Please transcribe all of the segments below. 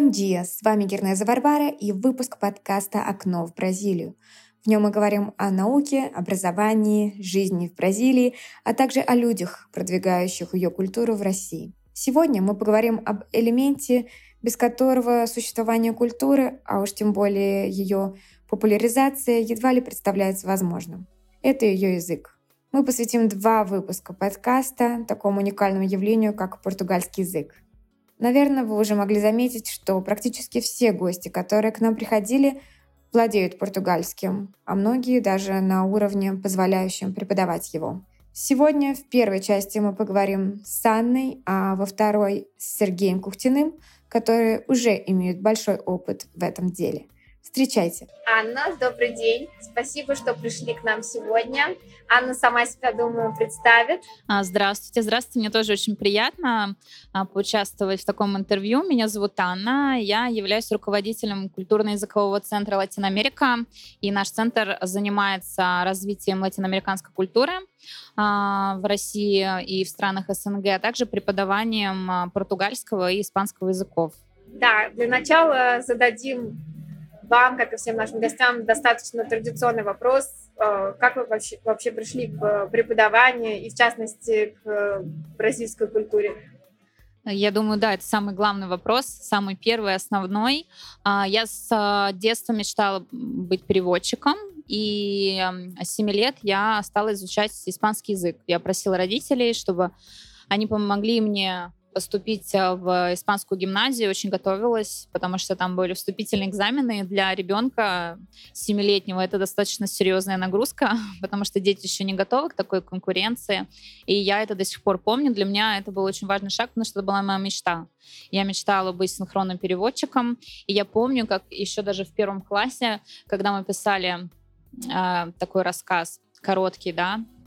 Бон с вами Гернеза Варвара и выпуск подкаста «Окно в Бразилию». В нем мы говорим о науке, образовании, жизни в Бразилии, а также о людях, продвигающих ее культуру в России. Сегодня мы поговорим об элементе, без которого существование культуры, а уж тем более ее популяризация, едва ли представляется возможным. Это ее язык. Мы посвятим два выпуска подкаста такому уникальному явлению, как португальский язык. Наверное, вы уже могли заметить, что практически все гости, которые к нам приходили, владеют португальским, а многие даже на уровне, позволяющем преподавать его. Сегодня в первой части мы поговорим с Анной, а во второй — с Сергеем Кухтиным, которые уже имеют большой опыт в этом деле — Встречайте. Анна, добрый день. Спасибо, что пришли к нам сегодня. Анна сама себя, думаю, представит. А, здравствуйте, здравствуйте. Мне тоже очень приятно а, поучаствовать в таком интервью. Меня зовут Анна. Я являюсь руководителем культурно-языкового центра Латиноамерика. И наш центр занимается развитием латиноамериканской культуры а, в России и в странах СНГ, а также преподаванием португальского и испанского языков. Да, для начала зададим вам, как и всем нашим гостям, достаточно традиционный вопрос. Э, как вы вообще, вообще пришли к преподаванию и, в частности, к бразильской культуре? Я думаю, да, это самый главный вопрос, самый первый, основной. А, я с детства мечтала быть переводчиком, и с 7 лет я стала изучать испанский язык. Я просила родителей, чтобы они помогли мне поступить э, в испанскую гимназию, очень готовилась, потому что там были вступительные экзамены для ребенка семилетнего. Это достаточно серьезная нагрузка, потому что дети еще не готовы к такой конкуренции. И я это до сих пор помню. Для меня это был очень важный шаг, потому что это была моя мечта. Я мечтала быть синхронным переводчиком. И я помню, как еще даже в первом классе, когда мы писали э, такой рассказ короткий, да, а,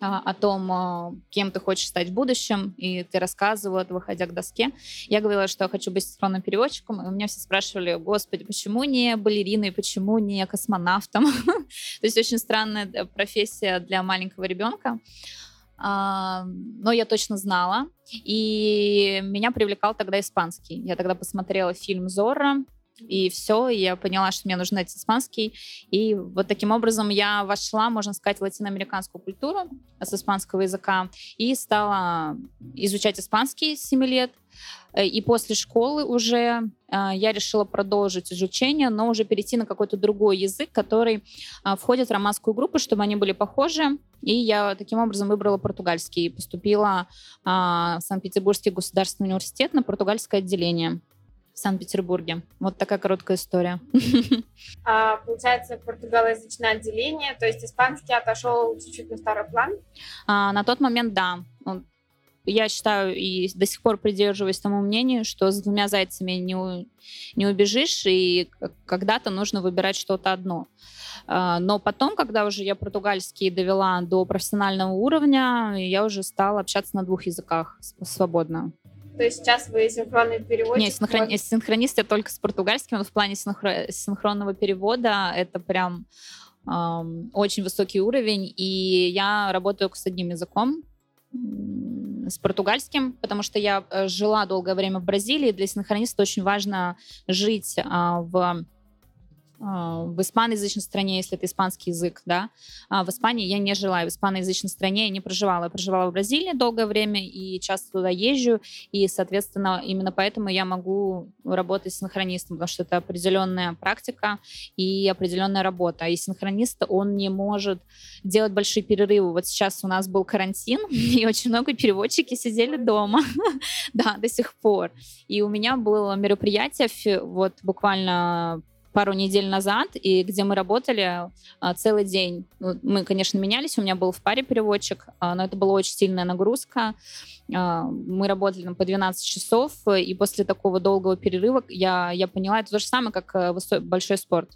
о том, а, кем ты хочешь стать в будущем, и ты рассказывала, выходя к доске. Я говорила, что я хочу быть синхронным переводчиком, и у меня все спрашивали, господи, почему не балериной, почему не космонавтом? То есть очень странная э, профессия для маленького ребенка. А, но я точно знала, и меня привлекал тогда испанский. Я тогда посмотрела фильм «Зорро», и все, и я поняла, что мне нужен этот испанский. И вот таким образом я вошла, можно сказать, в латиноамериканскую культуру с испанского языка и стала изучать испанский с 7 лет. Э, и после школы уже э, я решила продолжить изучение, но уже перейти на какой-то другой язык, который э, входит в романскую группу, чтобы они были похожи. И я таким образом выбрала португальский и поступила в Санкт-Петербургский государственный университет на португальское отделение в Санкт-Петербурге. Вот такая короткая история. А, получается, португалоязычное отделение, то есть испанский отошел чуть-чуть на второй план? А, на тот момент, да. Я считаю и до сих пор придерживаюсь тому мнению, что с двумя зайцами не, у, не убежишь, и когда-то нужно выбирать что-то одно. А, но потом, когда уже я португальский довела до профессионального уровня, я уже стала общаться на двух языках свободно. То есть сейчас вы синхронный переводчик? Нет, синхрон... синхронист я только с португальским, но в плане синхро... синхронного перевода это прям эм, очень высокий уровень, и я работаю с одним языком, с португальским, потому что я э, жила долгое время в Бразилии. Для синхрониста очень важно жить а, в в испаноязычной стране, если это испанский язык, да, а в Испании я не жила, в испаноязычной стране я не проживала. Я проживала в Бразилии долгое время и часто туда езжу, и, соответственно, именно поэтому я могу работать синхронистом, потому что это определенная практика и определенная работа. И синхронист, он не может делать большие перерывы. Вот сейчас у нас был карантин, и очень много переводчики сидели дома, да, до сих пор. И у меня было мероприятие вот буквально пару недель назад, и где мы работали а, целый день. Ну, мы, конечно, менялись, у меня был в паре переводчик, а, но это была очень сильная нагрузка. А, мы работали там, по 12 часов, и после такого долгого перерыва я, я поняла, это то же самое, как э, большой спорт.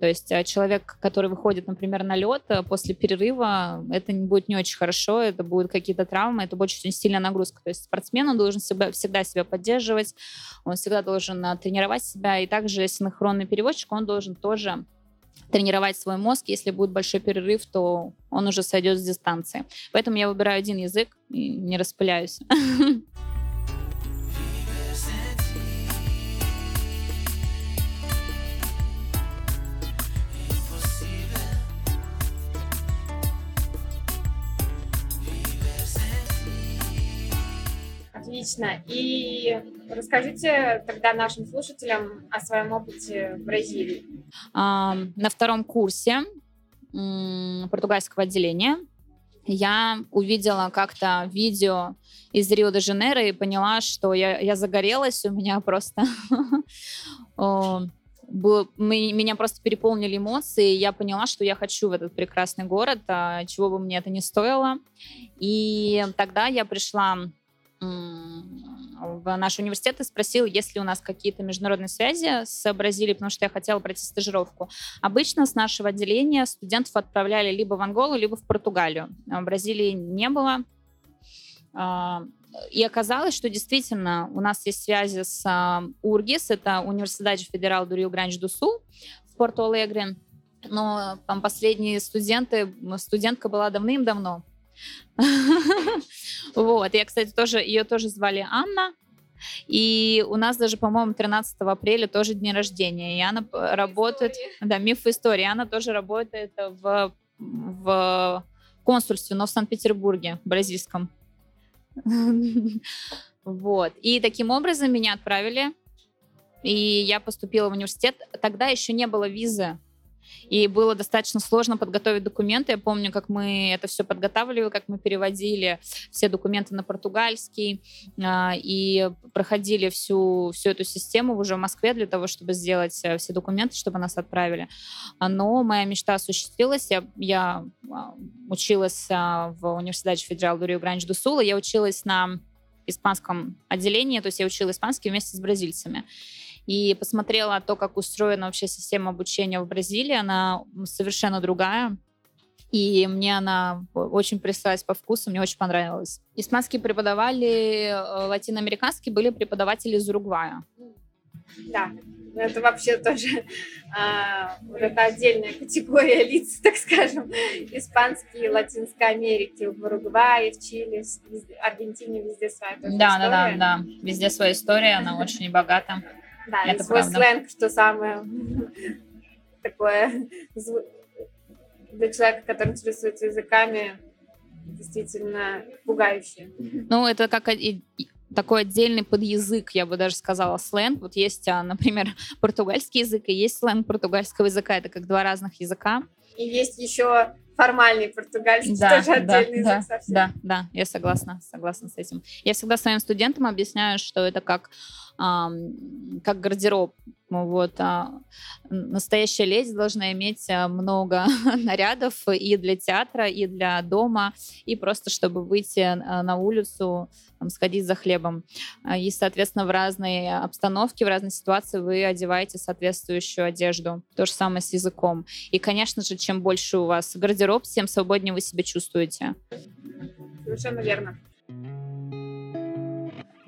То есть э, человек, который выходит, например, на лед э, после перерыва, это будет не очень хорошо, это будут какие-то травмы, это будет очень сильная нагрузка. То есть спортсмен он должен себя, всегда себя поддерживать, он всегда должен э, тренировать себя, и также синхронный переводчик, он должен тоже тренировать свой мозг. Если будет большой перерыв, то он уже сойдет с дистанции. Поэтому я выбираю один язык и не распыляюсь. Отлично. И расскажите тогда нашим слушателям о своем опыте в Бразилии. На втором курсе португальского отделения я увидела как-то видео из Рио-де-Жанейро и поняла, что я, я загорелась, у меня просто было, меня просто переполнили эмоции, я поняла, что я хочу в этот прекрасный город, а чего бы мне это ни стоило. И тогда я пришла в наш университет и спросил, есть ли у нас какие-то международные связи с Бразилией, потому что я хотела пройти стажировку. Обычно с нашего отделения студентов отправляли либо в Анголу, либо в Португалию. А в Бразилии не было. А, и оказалось, что действительно у нас есть связи с а, УРГИС, это Университет Федерал до Рио-Гранди-ду-Сул в Порту-Алегре. Но там последние студенты, студентка была давным-давно, Вот. Я, кстати, тоже, ее тоже звали Анна. И у нас даже, по-моему, 13 апреля тоже день рождения. И она работает... Да, миф истории. Она тоже работает в, в консульстве, но в Санкт-Петербурге, бразильском. Вот. И таким образом меня отправили. И я поступила в университет. Тогда еще не было визы и было достаточно сложно подготовить документы. Я помню, как мы это все подготавливали, как мы переводили все документы на португальский а, и проходили всю, всю эту систему уже в Москве для того, чтобы сделать э, все документы, чтобы нас отправили. Но моя мечта осуществилась. Я, я а, училась а, в университете Федерал Рио Гранч до Сула. Я училась на испанском отделении, то есть я учила испанский вместе с бразильцами и посмотрела то, как устроена вообще система обучения в Бразилии. Она совершенно другая. И мне она очень пришлась по вкусу, мне очень понравилось. Испанские преподавали, э, латиноамериканские были преподаватели из Уругвая. Да, это вообще тоже а, это отдельная категория лиц, так скажем. Испанские, Латинской Америки, в Уругвае, в Чили, в Аргентине, везде своя да, история. Да, да, да, везде своя история, она очень богата. Да, это свой правда. сленг, что самое такое для человека, который интересуется языками, действительно пугающее. Ну, это как такой отдельный подязык, я бы даже сказала, сленг. Вот есть, а, например, португальский язык и есть сленг португальского языка. Это как два разных языка. И есть еще формальный португальский, да, тоже отдельный да, язык совсем. Да, да, я согласна, согласна с этим. Я всегда своим студентам объясняю, что это как как гардероб. Вот. А настоящая леди должна иметь а, много нарядов и для театра, и для дома, и просто чтобы выйти а, на улицу, там, сходить за хлебом. И, соответственно, в разной обстановке, в разной ситуации вы одеваете соответствующую одежду. То же самое с языком. И, конечно же, чем больше у вас гардероб, тем свободнее вы себя чувствуете. Совершенно верно.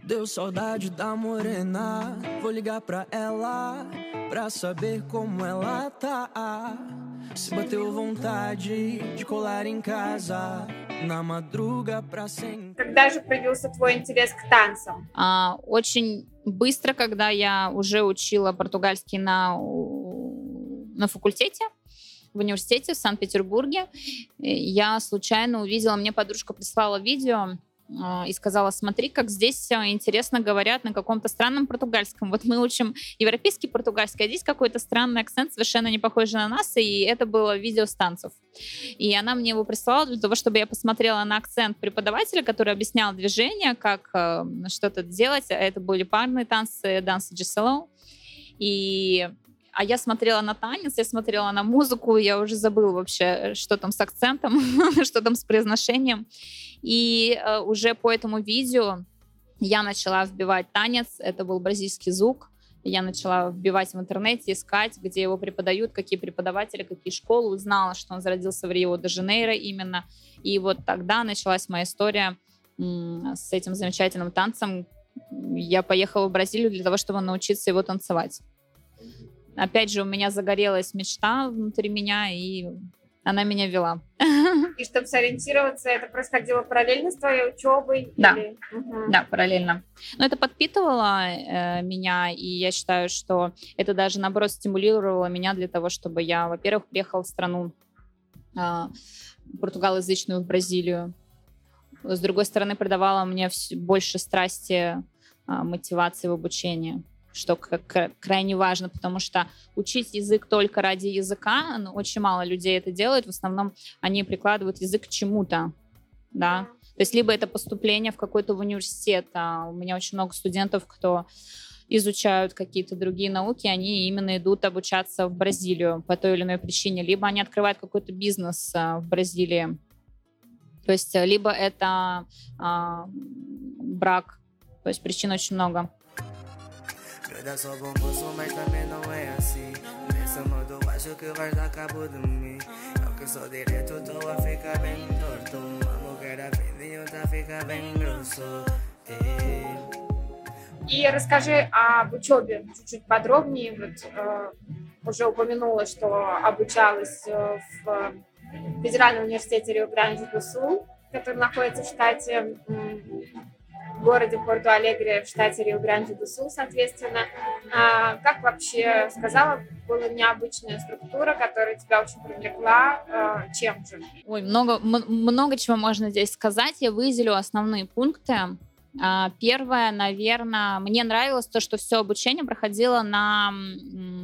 Deu saudade da morena, vou ligar pra ela pra saber como ela tá. Se bateu vontade de colar em casa на madruga pra sentar. Когда же появился твой интерес к танцам? А, очень быстро, когда я уже учила португальский на, на факультете, в университете в Санкт-Петербурге, я случайно увидела, мне подружка прислала видео, и сказала, смотри, как здесь интересно говорят на каком-то странном португальском. Вот мы учим европейский португальский, а здесь какой-то странный акцент, совершенно не похожий на нас, и это было видео с танцев. И она мне его прислала для того, чтобы я посмотрела на акцент преподавателя, который объяснял движение, как э, что-то делать. Это были парные танцы, дансы Джесело. И а я смотрела на танец, я смотрела на музыку, я уже забыла вообще, что там с акцентом, что там с произношением. И э, уже по этому видео я начала вбивать танец, это был бразильский звук, Я начала вбивать в интернете, искать, где его преподают, какие преподаватели, какие школы. Узнала, что он зародился в Рио-де-Жанейро именно. И вот тогда началась моя история с этим замечательным танцем. Я поехала в Бразилию для того, чтобы научиться его танцевать. Опять же, у меня загорелась мечта внутри меня, и она меня вела. И чтобы сориентироваться, это происходило параллельно с твоей учебой? Да, или... угу. да, параллельно. Но это подпитывало э, меня, и я считаю, что это даже, наоборот, стимулировало меня для того, чтобы я, во-первых, приехала в страну э, португалоязычную, в Бразилию. С другой стороны, придавала мне больше страсти, э, мотивации в обучении что крайне важно, потому что учить язык только ради языка, ну, очень мало людей это делают, в основном они прикладывают язык к чему-то, да, то есть либо это поступление в какой-то университет, а у меня очень много студентов, кто изучают какие-то другие науки, они именно идут обучаться в Бразилию по той или иной причине, либо они открывают какой-то бизнес а, в Бразилии, то есть либо это а, brак, то есть причин очень много. Dá só bom poço, mas também não é assim. Nesse modo acho que vais dar cabo de mim. Eu que sou direto, tô a ficar bem torto. Uma mulher a fim tá fica bem grosso. И расскажи об учебе чуть-чуть подробнее. Вот, э, уже упомянула, что обучалась э, в Федеральном университете Рио-Гранди-до-Сул, который находится в штате городе Порту-Алегре в штате Рио-Гранди-до-Сул, соответственно. А, как вообще сказала, была необычная структура, которая тебя очень привлекла. А, чем же? Ой, много, много чего можно здесь сказать. Я выделю основные пункты. А, первое, наверное, мне нравилось то, что все обучение проходило на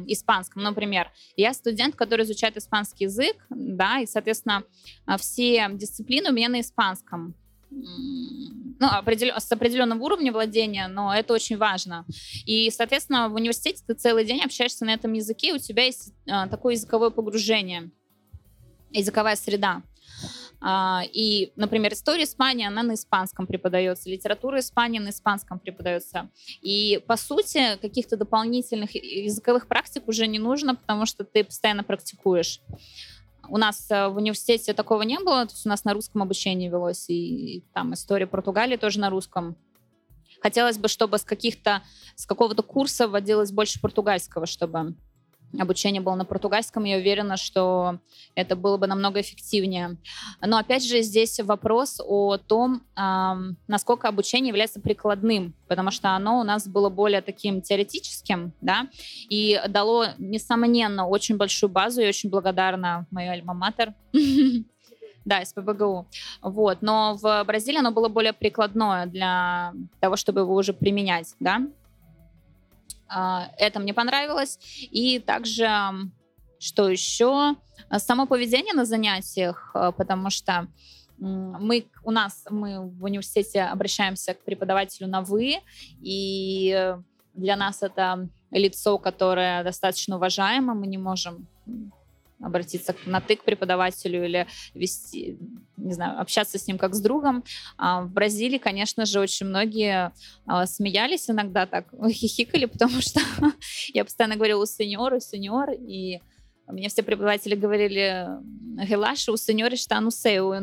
испанском. Например, я студент, который изучает испанский язык, да, и, соответственно, все дисциплины у меня на испанском ну, определен, с определенным уровнем владения, но это очень важно. И, соответственно, в университете ты целый день общаешься на этом языке, у тебя есть а, такое языковое погружение, языковая среда. А, и, например, история Испании, она на испанском преподается, литература Испании на испанском преподается. И, по сути, каких-то дополнительных языковых практик уже не нужно, потому что ты постоянно практикуешь. У нас э, в университете такого не было, то есть у нас на русском обучение велось, и, и там история Португалии тоже на русском. Хотелось бы, чтобы с каких-то, с какого-то курса вводилось больше португальского, чтобы обучение было на португальском, я уверена, что это было бы намного эффективнее. Но опять же здесь вопрос о том, насколько обучение является прикладным, потому что оно у нас было более таким теоретическим, да, и дало, несомненно, очень большую базу, и очень благодарна моей альма-матер, да, СПБГУ. Вот. Но в Бразилии оно было более прикладное для того, чтобы его уже применять, да. А, это мне понравилось. И также, что еще? Само поведение на занятиях, а, потому что мы у нас мы в университете обращаемся к преподавателю на вы, и для нас это лицо, которое достаточно уважаемо, мы не можем обратиться на ты к преподавателю или вести, не знаю, общаться с ним как с другом. А в Бразилии, конечно же, очень многие а, смеялись иногда так, хихикали, потому что я постоянно говорила у сеньора, сеньор, и мне все преподаватели говорили, Гелаша, у сеньора что ну сеу,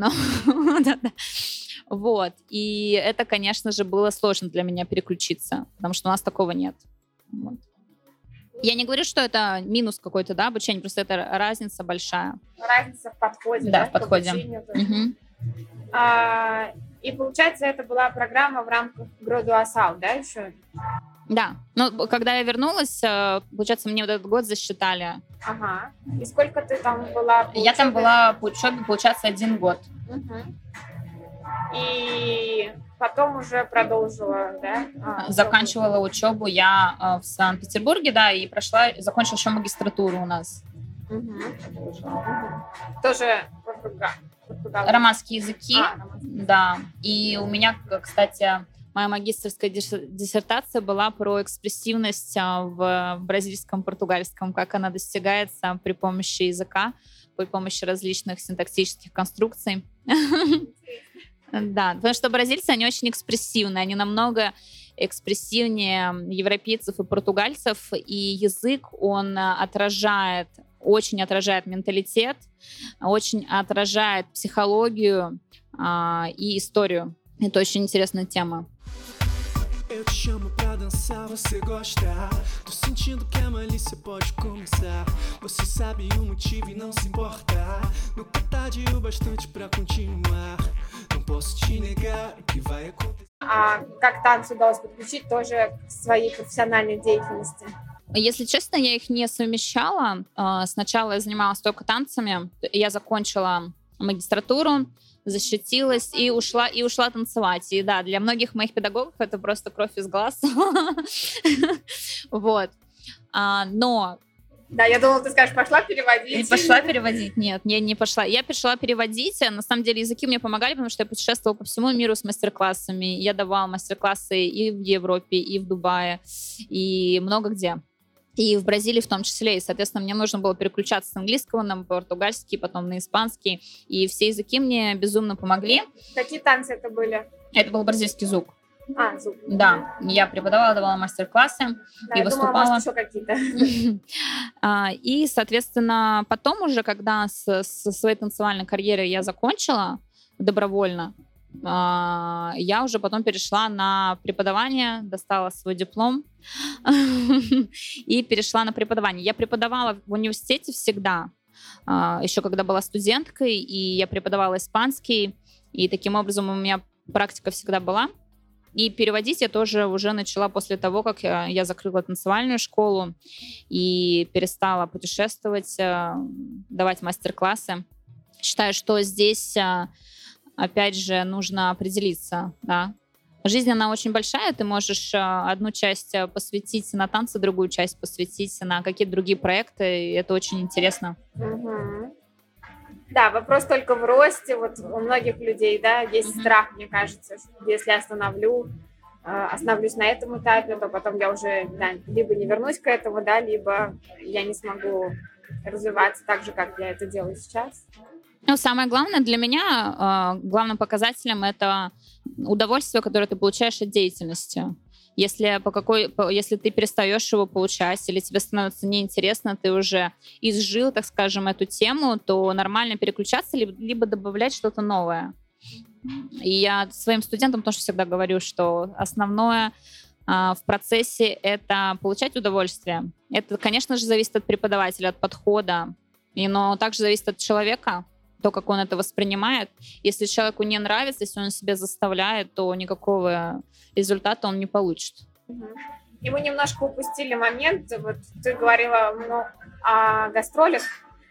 Вот. И это, конечно же, было сложно для меня переключиться, потому что у нас такого нет. Вот. Я не говорю, что это минус какой-то, да, обучение, просто это разница большая. Разница в подходе, да, да в подходе. Угу. А, и получается, это была программа в рамках Градуасал, да, еще? Да. Ну, когда я вернулась, э, получается, мне вот этот год засчитали. Ага. И сколько ты там была по Я там была по учебе, получается, один год. Угу. И потом уже продолжила, да? А, Заканчивала учебу я а, в Санкт-Петербурге, да, и прошла, закончила еще магистратуру у нас. Угу. Тоже Романские языки, а, романские. да. И у меня, кстати, моя магистрская диссертация была про экспрессивность а, в бразильском португальском, как она достигается при помощи языка, при помощи различных синтаксических конструкций. Да, потому что бразильцы, они очень экспрессивные, они намного экспрессивнее европейцев и португальцев, и язык, он отражает, очень отражает менталитет, очень отражает психологию а, и историю. Это очень интересная тема. Eu te chamo pra dançar, você gosta. Tô sentindo que a malícia pode começar. Você sabe o motivo e não se importa. Nunca tarde o bastante pra continuar. А как танцы удалось подключить тоже к своей профессиональной деятельности? Если честно, я их не совмещала. Сначала я занималась только танцами. Я закончила магистратуру, защитилась и ушла, и ушла танцевать. И да, для многих моих педагогов это просто кровь из глаз. Вот. А, но да, я думала, ты скажешь, пошла переводить. Пошла переводить. Нет, я не пошла. Я пришла переводить. На самом деле языки мне помогали, потому что я путешествовала по всему миру с мастер-классами. Я давала мастер-классы и в Европе, и в Дубае, и много где и в Бразилии в том числе. И, соответственно, мне нужно было переключаться с английского на португальский, потом на испанский. И все языки мне безумно помогли. Какие танцы это были? Это был бразильский звук. А, звук. Да, я преподавала, давала мастер-классы да, и выступала. Думала, может, еще какие-то. А, и, соответственно, потом уже, когда со своей танцевальной карьерой я закончила добровольно, а, я уже потом перешла на преподавание, достала свой диплом и перешла на преподавание. Я преподавала в университете всегда, а, еще когда была студенткой, и я преподавала испанский, и таким образом у меня практика всегда была. И переводить я тоже уже начала после того, как я, я закрыла танцевальную школу и перестала путешествовать, а, давать мастер-классы. Считаю, что здесь опять же, нужно определиться, да. Жизнь, она очень большая, ты можешь а, одну часть посвятить на танцы, другую часть посвятить на какие-то другие проекты, и это очень интересно. Угу. Да, вопрос только в росте, вот у многих людей, да, есть страх, мне кажется, что если остановлю, а, остановлюсь на этом этапе, то потом я уже да, либо не вернусь к этому, да, либо я не смогу развиваться так же, как я это делаю сейчас. Ну, самое главное для меня, э, главным показателем это удовольствие, которое ты получаешь от деятельности. Если, по какой, по, если ты перестаешь его получать или тебе становится неинтересно, ты уже изжил, так скажем, эту тему, то нормально переключаться, либо, либо добавлять что-то новое. И я своим студентам тоже всегда говорю, что основное а, в процессе это получать удовольствие. Это, конечно же, зависит от преподавателя, от подхода, и, но также зависит от человека, то, как он это воспринимает. Если человеку не нравится, если он себя заставляет, то никакого результата он не получит. И мы немножко упустили момент. Вот ты говорила ну, о гастролях.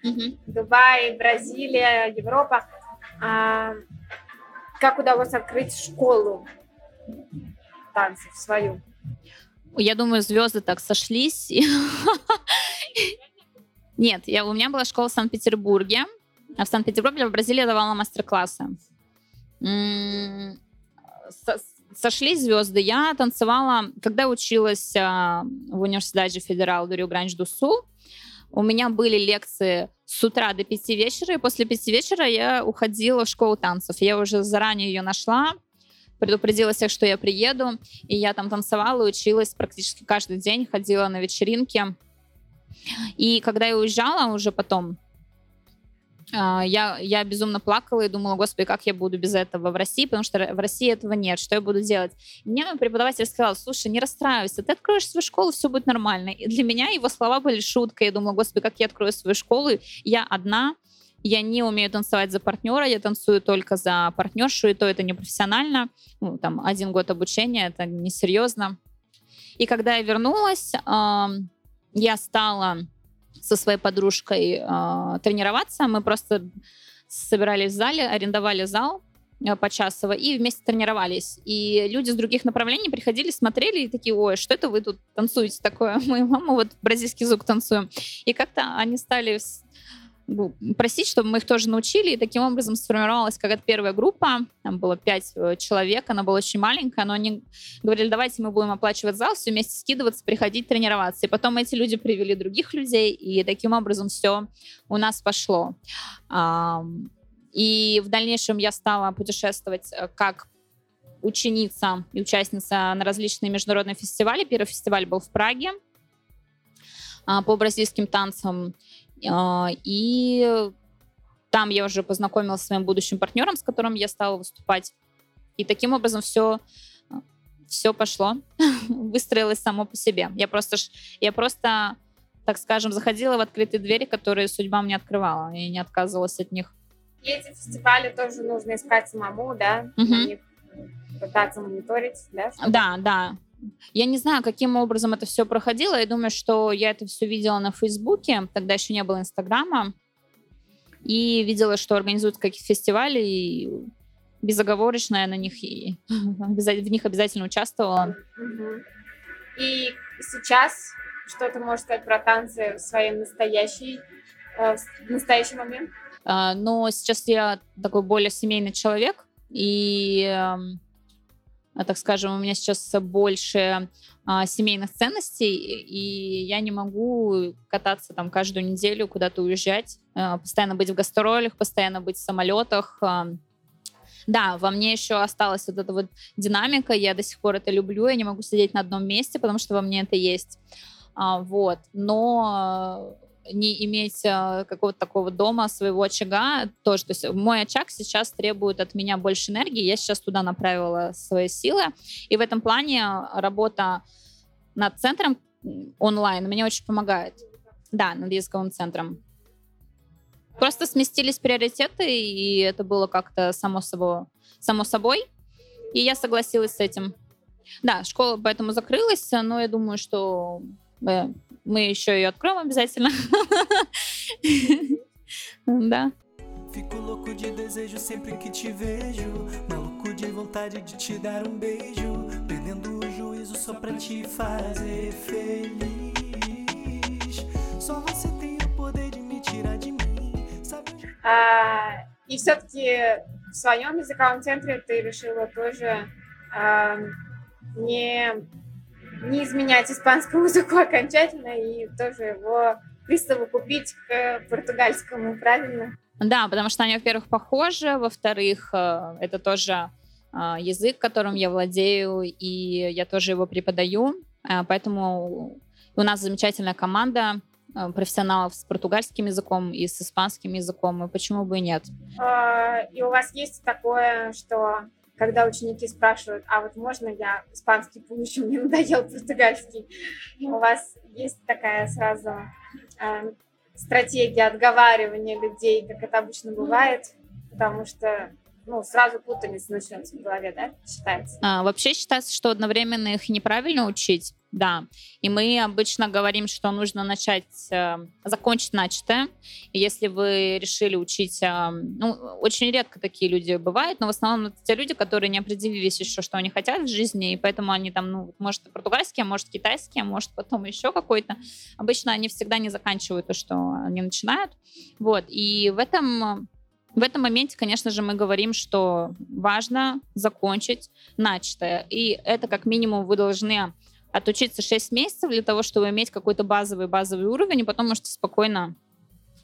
Угу. Дубай, Бразилия, Европа. А, как удалось открыть школу танцев свою? Я думаю, звезды так сошлись. Нет, я, у меня была школа в Санкт-Петербурге. А в Санкт-Петербурге, в Бразилии давала мастер-классы. Сошлись звезды. Я танцевала, когда училась а, в университете Федерал до Рио-Гранж-ду-Сул. У меня были лекции с утра до пяти вечера, и после пяти вечера я уходила в школу танцев. Я уже заранее ее нашла, предупредила всех, что я приеду, и я там танцевала, училась практически каждый день, ходила на вечеринки. И когда я уезжала уже потом, я, я безумно плакала и думала, господи, как я буду без этого в России, потому что в России этого нет, что я буду делать? И мне преподаватель сказал, слушай, не расстраивайся, ты откроешь свою школу, все будет нормально. И для меня его слова были шуткой, я думала, господи, как я открою свою школу, я одна, я не умею танцевать за партнера, я танцую только за партнершу, и то это не профессионально. Ну, там, один год обучения, это несерьезно. И когда я вернулась, я стала со своей подружкой э, тренироваться. Мы просто собирались в зале, арендовали зал э, почасово и вместе тренировались. И люди с других направлений приходили, смотрели и такие, ой, что это вы тут танцуете такое? Мы, мама, вот бразильский звук танцуем. И как-то они стали просить, чтобы мы их тоже научили. И таким образом сформировалась какая-то первая группа. Там было пять э, человек, она была очень маленькая, но они говорили, давайте мы будем оплачивать зал, все вместе скидываться, приходить тренироваться. И потом эти люди привели других людей, и таким образом все у нас пошло. И в дальнейшем я стала путешествовать э, как ученица и участница на различные международные фестивали. Первый фестиваль был в Праге а, по бразильским танцам. А, и там я уже познакомилась с своим будущим партнером, с которым я стала выступать. И таким образом все все пошло, выстроилось само по себе. Я просто, я просто, так скажем, заходила в открытые двери, которые судьба мне открывала, и не отказывалась от них. И эти фестивали тоже нужно искать самому, да? Угу. Пытаться мониторить, да? Чтобы... Да, да. Я не знаю, каким образом это все проходило. Я думаю, что я это все видела на Фейсбуке. Тогда еще не было Инстаграма. И видела, что организуют какие-то фестивали. И безоговорочно я на них и в них обязательно участвовала. И сейчас что ты можешь сказать про танцы в своем настоящий, э, в настоящий момент? А, но сейчас я такой более семейный человек, и, эм, а, так скажем, у меня сейчас больше а, семейных ценностей, и я не могу кататься там каждую неделю, куда-то уезжать, а, постоянно быть в гастролях, постоянно быть в самолетах. Да, во мне еще осталась вот эта вот динамика, я до сих пор это люблю, я не могу сидеть на одном месте, потому что во мне это есть. Вот, но не иметь э, какого-то такого дома, своего очага. То есть мой очаг сейчас требует от меня больше энергии, я сейчас туда направила свои силы. И в этом плане работа над центром онлайн мне очень помогает. Да, над языковым центром. Просто сместились приоритеты, и это было как-то само собой, само собой. И я согласилась с этим. Да, школа поэтому закрылась, но я думаю, что э, мы еще ее откроем обязательно. Да. Fico louco de desejo sempre que te vejo. Maluco de vontade de te dar um beijo. Perdendo o juízo só pra te fazer feliz. Só você tem o poder de me tirar de mim. Sabe а, И все-таки в своем языковом центре ты решила тоже а, не не изменять испанскому языку окончательно и тоже его присовокупить к португальскому, правильно? Да, потому что они, во-первых, похожи, во-вторых, э, это тоже э, язык, которым я владею, и я тоже его преподаю, э, поэтому у нас замечательная команда профессионалов с португальским языком и с испанским языком, и почему бы и нет. А, и у вас есть такое, что когда ученики спрашивают, а вот можно я испанский получу, мне надоел португальский, у вас есть такая сразу э, стратегия отговаривания людей, как это обычно бывает, потому что ну, сразу путаница начнется в голове, да, считается? А, вообще считается, что одновременно их неправильно учить, да. И мы обычно говорим, что нужно начать, э, закончить начатое. И если вы решили учить, э, ну, очень редко такие люди бывают, но в основном это те люди, которые не определились еще, что они хотят в жизни, и поэтому они там, ну, может, португальский, а может, китайский, а может, потом еще какой-то. Обычно они всегда не заканчивают то, что они начинают. Вот. И в этом в этом моменте, конечно же, мы говорим, что важно закончить начатое. И это как минимум вы должны отучиться 6 месяцев для того, чтобы иметь какой-то базовый базовый уровень, и потом можете спокойно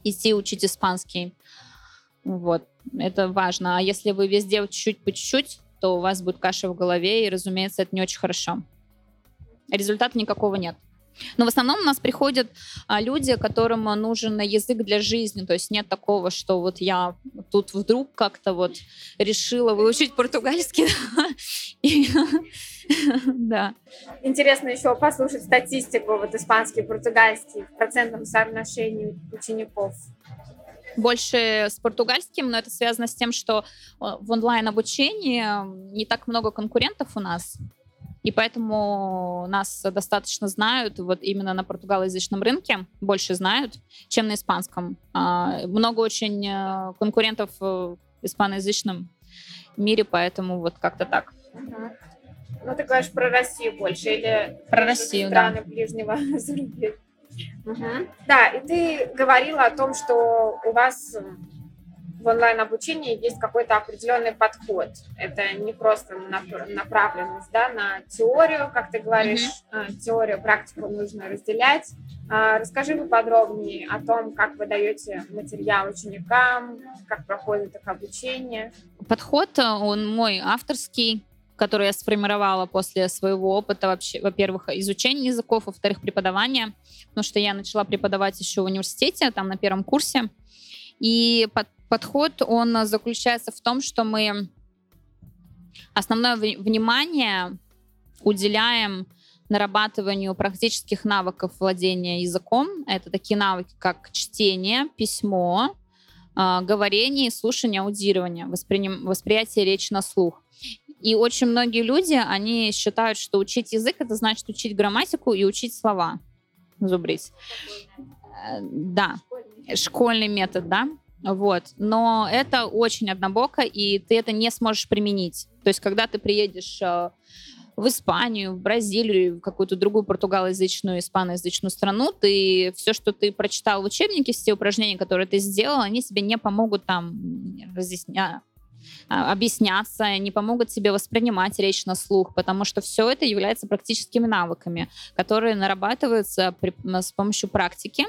идти учить испанский. Вот, это важно. А если вы везде чуть-чуть по чуть-чуть, то у вас будет каша в голове, и, разумеется, это не очень хорошо. Результата никакого нет. Но в основном у нас приходят а, люди, которым нужен язык для жизни. То есть нет такого, что вот я тут вдруг как-то вот решила выучить португальский. Да. Интересно еще послушать статистику, вот испанский и португальский в процентном соотношении учеников больше с португальским, но это связано с тем, что э, в онлайн-обучении не так много конкурентов у нас. И поэтому нас достаточно знают вот именно на португалоязычном рынке, больше знают, чем на испанском. А, много очень э, конкурентов в испаноязычном мире, поэтому вот как-то так. Ну, ты говоришь про Россию больше или про Россию, страны да. ближнего зарубежья? Угу. Да, и ты говорила о том, что у вас в онлайн-обучении есть какой-то определенный подход. Это не просто направленность да, на теорию, как ты говоришь, mm-hmm. теорию, практику нужно разделять. А, расскажи поподробнее о том, как вы даете материал ученикам, как проходит их обучение. Подход, э, он мой авторский, которые я сформировала после своего опыта вообще, во-первых, изучения языков, во-вторых, преподавания, потому что я начала преподавать еще в университете, там на первом курсе. И под, подход, он заключается в том, что мы основное внимание уделяем нарабатыванию практических навыков владения языком. Это такие навыки, как чтение, письмо, э, говорение, слушание, аудирование, восприним, восприятие речи на слух. И очень многие люди, они считают, что учить язык это значит учить грамматику и учить слова, зубрить. Э, да, школьный метод, да. Вот. Но это очень однобоко, и ты это не сможешь применить. То есть, когда ты приедешь э, в Испанию, в Бразилию, в какую-то другую португалоязычную, испаноязычную страну, ты все, что ты прочитал в учебнике, все упражнения, которые ты сделал, они тебе не помогут там разъяснять а, объясняться, не помогут тебе воспринимать речь на слух, потому что все это является практическими навыками, которые нарабатываются при, с помощью практики.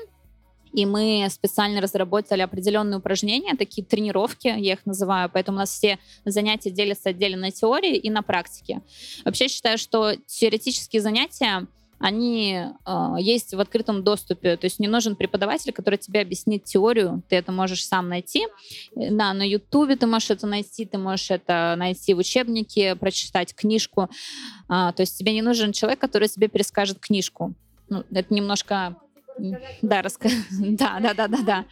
И мы специально разработали определенные упражнения, такие тренировки, я их называю, поэтому у нас все занятия делятся отдельно на теории и на практике. Вообще считаю, что теоретические занятия они э, есть в открытом доступе. То есть не нужен преподаватель, который тебе объяснит теорию. Ты это можешь сам найти. Да, на Ютубе ты можешь это найти, ты можешь это найти в учебнике, прочитать книжку. А, то есть тебе не нужен человек, который тебе перескажет книжку. Ну, это немножко да, раска... да, да, да, да, да.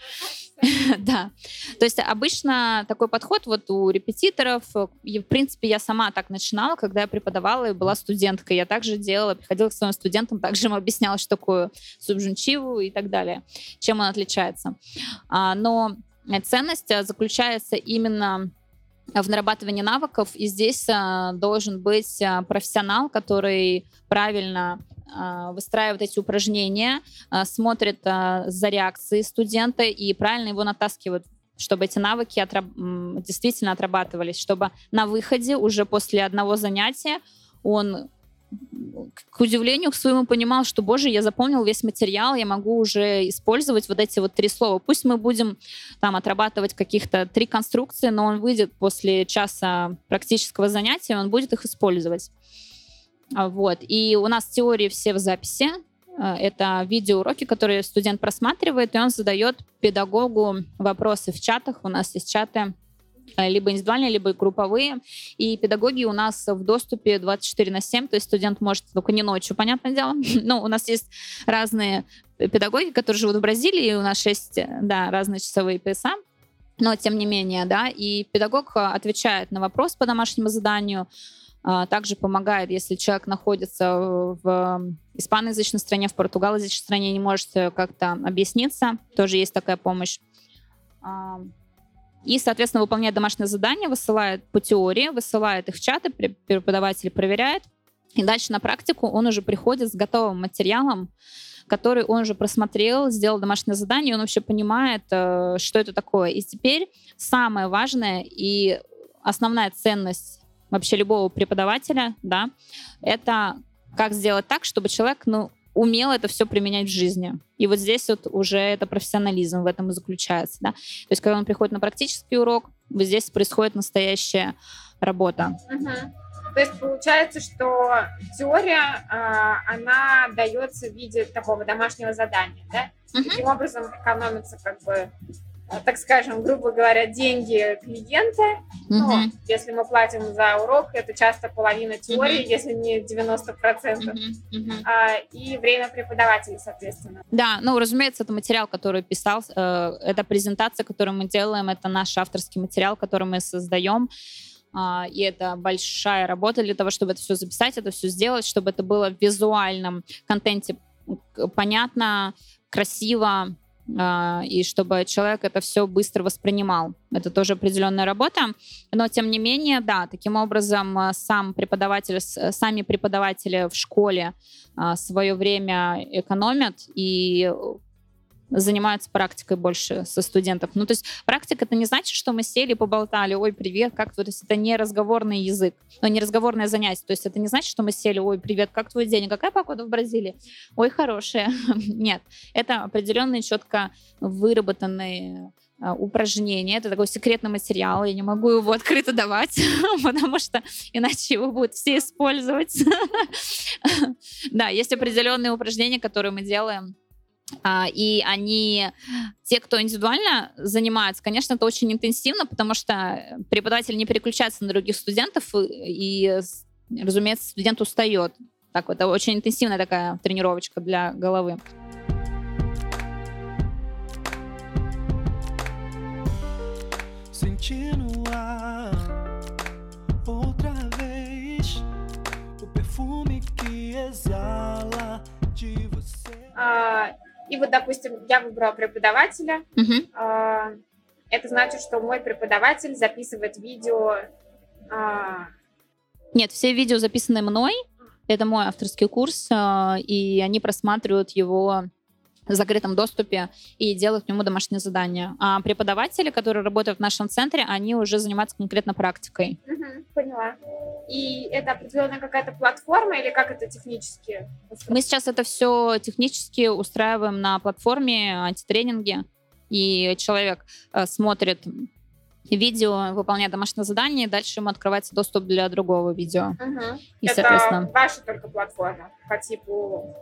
да. То есть обычно такой подход вот у репетиторов, и, в принципе, я сама так начинала, когда я преподавала и была студенткой. Я также делала, приходила к своим студентам, также им объясняла, что такое субжунчиву и так далее, чем он отличается. А, но ценность заключается именно в нарабатывании навыков, и здесь а, должен быть а, профессионал, который правильно выстраивает эти упражнения, а, смотрит а, за реакцией студента и правильно его натаскивает чтобы эти навыки отраб действительно отрабатывались, чтобы на выходе уже после одного занятия он к удивлению к своему понимал, что, боже, я запомнил весь материал, я могу уже использовать вот эти вот три слова. Пусть мы будем там отрабатывать каких-то три конструкции, но он выйдет после часа практического занятия, он будет их использовать. А, вот. И у нас теории все в записи. А, это видеоуроки, которые студент просматривает, и он задает педагогу вопросы в чатах. У нас есть чаты а, либо индивидуальные, либо групповые. И педагоги у нас в доступе 24 на 7, то есть студент может только не ночью, понятное дело. Но у нас есть разные педагоги, которые живут в Бразилии, и у нас есть да, разные часовые пояса. Но тем не менее, да, и педагог отвечает на вопрос по домашнему заданию, также помогает, если человек находится в испаноязычной стране, в португалоязычной стране, не может э, как-то объясниться. Тоже есть такая помощь. А, и, соответственно, выполняет домашнее задание, высылает по теории, высылает их в чаты, преподаватель проверяет. И дальше на практику он уже приходит с готовым материалом, который он уже просмотрел, сделал домашнее задание, он вообще понимает, э, что это такое. И теперь самое важное и основная ценность вообще любого преподавателя, да, это как сделать так, чтобы человек, ну, умел это все применять в жизни. И вот здесь вот уже это профессионализм в этом и заключается, да. То есть, когда он приходит на практический урок, вот здесь происходит настоящая работа. Угу. То есть получается, что теория, э, она дается в виде такого домашнего задания, да? Угу. Таким образом экономится как бы так скажем, грубо говоря, деньги клиента. Угу. Ну, если мы платим за урок, это часто половина теории, угу. если не 90%. Угу. Угу. А, и время преподавателя, соответственно. Да, ну, разумеется, это материал, который писал, э, это презентация, которую мы делаем, это наш авторский материал, который мы создаем. Uh, и это большая работа для того, чтобы это все записать, это все сделать, чтобы это было в визуальном контенте понятно, красиво, и чтобы человек это все быстро воспринимал. Это тоже определенная работа, но тем не менее, да, таким образом а, сам преподаватель, сами преподаватели в школе а, свое время экономят и занимаются практикой больше со студентов. Ну, то есть практика это не значит, что мы сели, поболтали, ой, привет, как твой... То есть это не разговорный язык, но не разговорное занятие. То есть это не значит, что мы сели, ой, привет, как твой день, какая погода в Бразилии? Ой, хорошая. Нет, это определенные четко выработанные упражнение. Это такой секретный материал. Я не могу его открыто давать, потому что иначе его будут все использовать. Да, есть определенные упражнения, которые мы делаем а, и они, те, кто индивидуально занимается, конечно, это очень интенсивно, потому что преподаватель не переключается на других студентов, и, разумеется, студент устает. Так вот, это очень интенсивная такая тренировочка для головы. А, и вот, допустим, я выбрала преподавателя. Uh-huh. Это значит, что мой преподаватель записывает видео. А, Нет, все видео записаны мной. Это мой авторский курс, а, и они просматривают его в закрытом доступе и делают к нему домашние задания. А преподаватели, которые работают в нашем центре, они уже занимаются конкретно практикой. Угу, поняла. И это определенная какая-то платформа или как это технически? Мы сейчас это все технически устраиваем на платформе антитренинги, и человек э, смотрит видео, выполняет домашнее задание, и дальше ему открывается доступ для другого видео. Угу. И, это соответственно... ваша только платформа по типу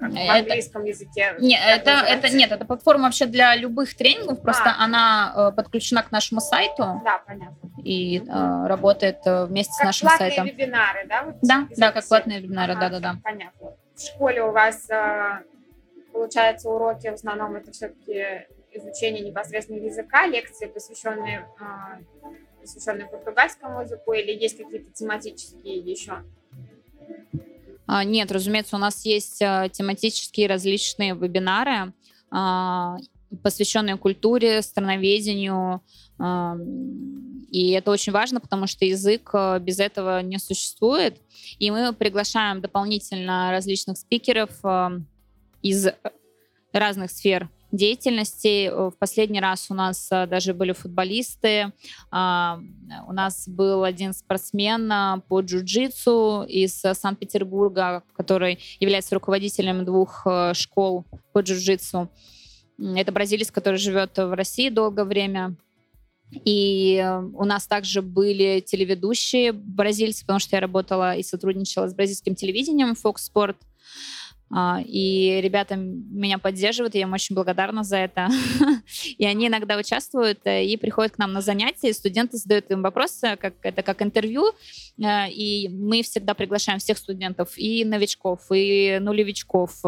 в английском это, языке. Нет, это, это, нет, это платформа вообще для любых тренингов, просто а. она э, подключена к нашему сайту. Да, понятно. И э, работает э, вместе как с нашим сайтом. Как вебинары, да? Вот да, да, как платные вебинары, да-да-да. Понятно. В школе у вас, э, получается, уроки в основном это все-таки изучение непосредственно языка, лекции, посвященные, э, посвященные португальскому языку, или есть какие-то тематические еще? А, нет, разумеется, у нас есть а, тематические различные вебинары, а, посвященные культуре, страноведению. И это очень важно, потому что язык без этого не существует. И мы приглашаем дополнительно различных спикеров из разных сфер деятельности. Э, в последний раз у нас э, даже были футболисты. А, у нас был один спортсмен э, по джиу-джитсу из Санкт-Петербурга, который является руководителем двух школ по джиу-джитсу. Это бразилец, который живет в России долгое время. И у нас также были телеведущие бразильцы, потому что я работала и сотрудничала с бразильским телевидением Fox Sport. А, и ребята меня поддерживают, и я им очень благодарна за это. и они иногда участвуют э, и приходят к нам на занятия, и студенты задают им вопросы, как это как интервью, э, и мы всегда приглашаем всех студентов, и новичков, и нулевичков.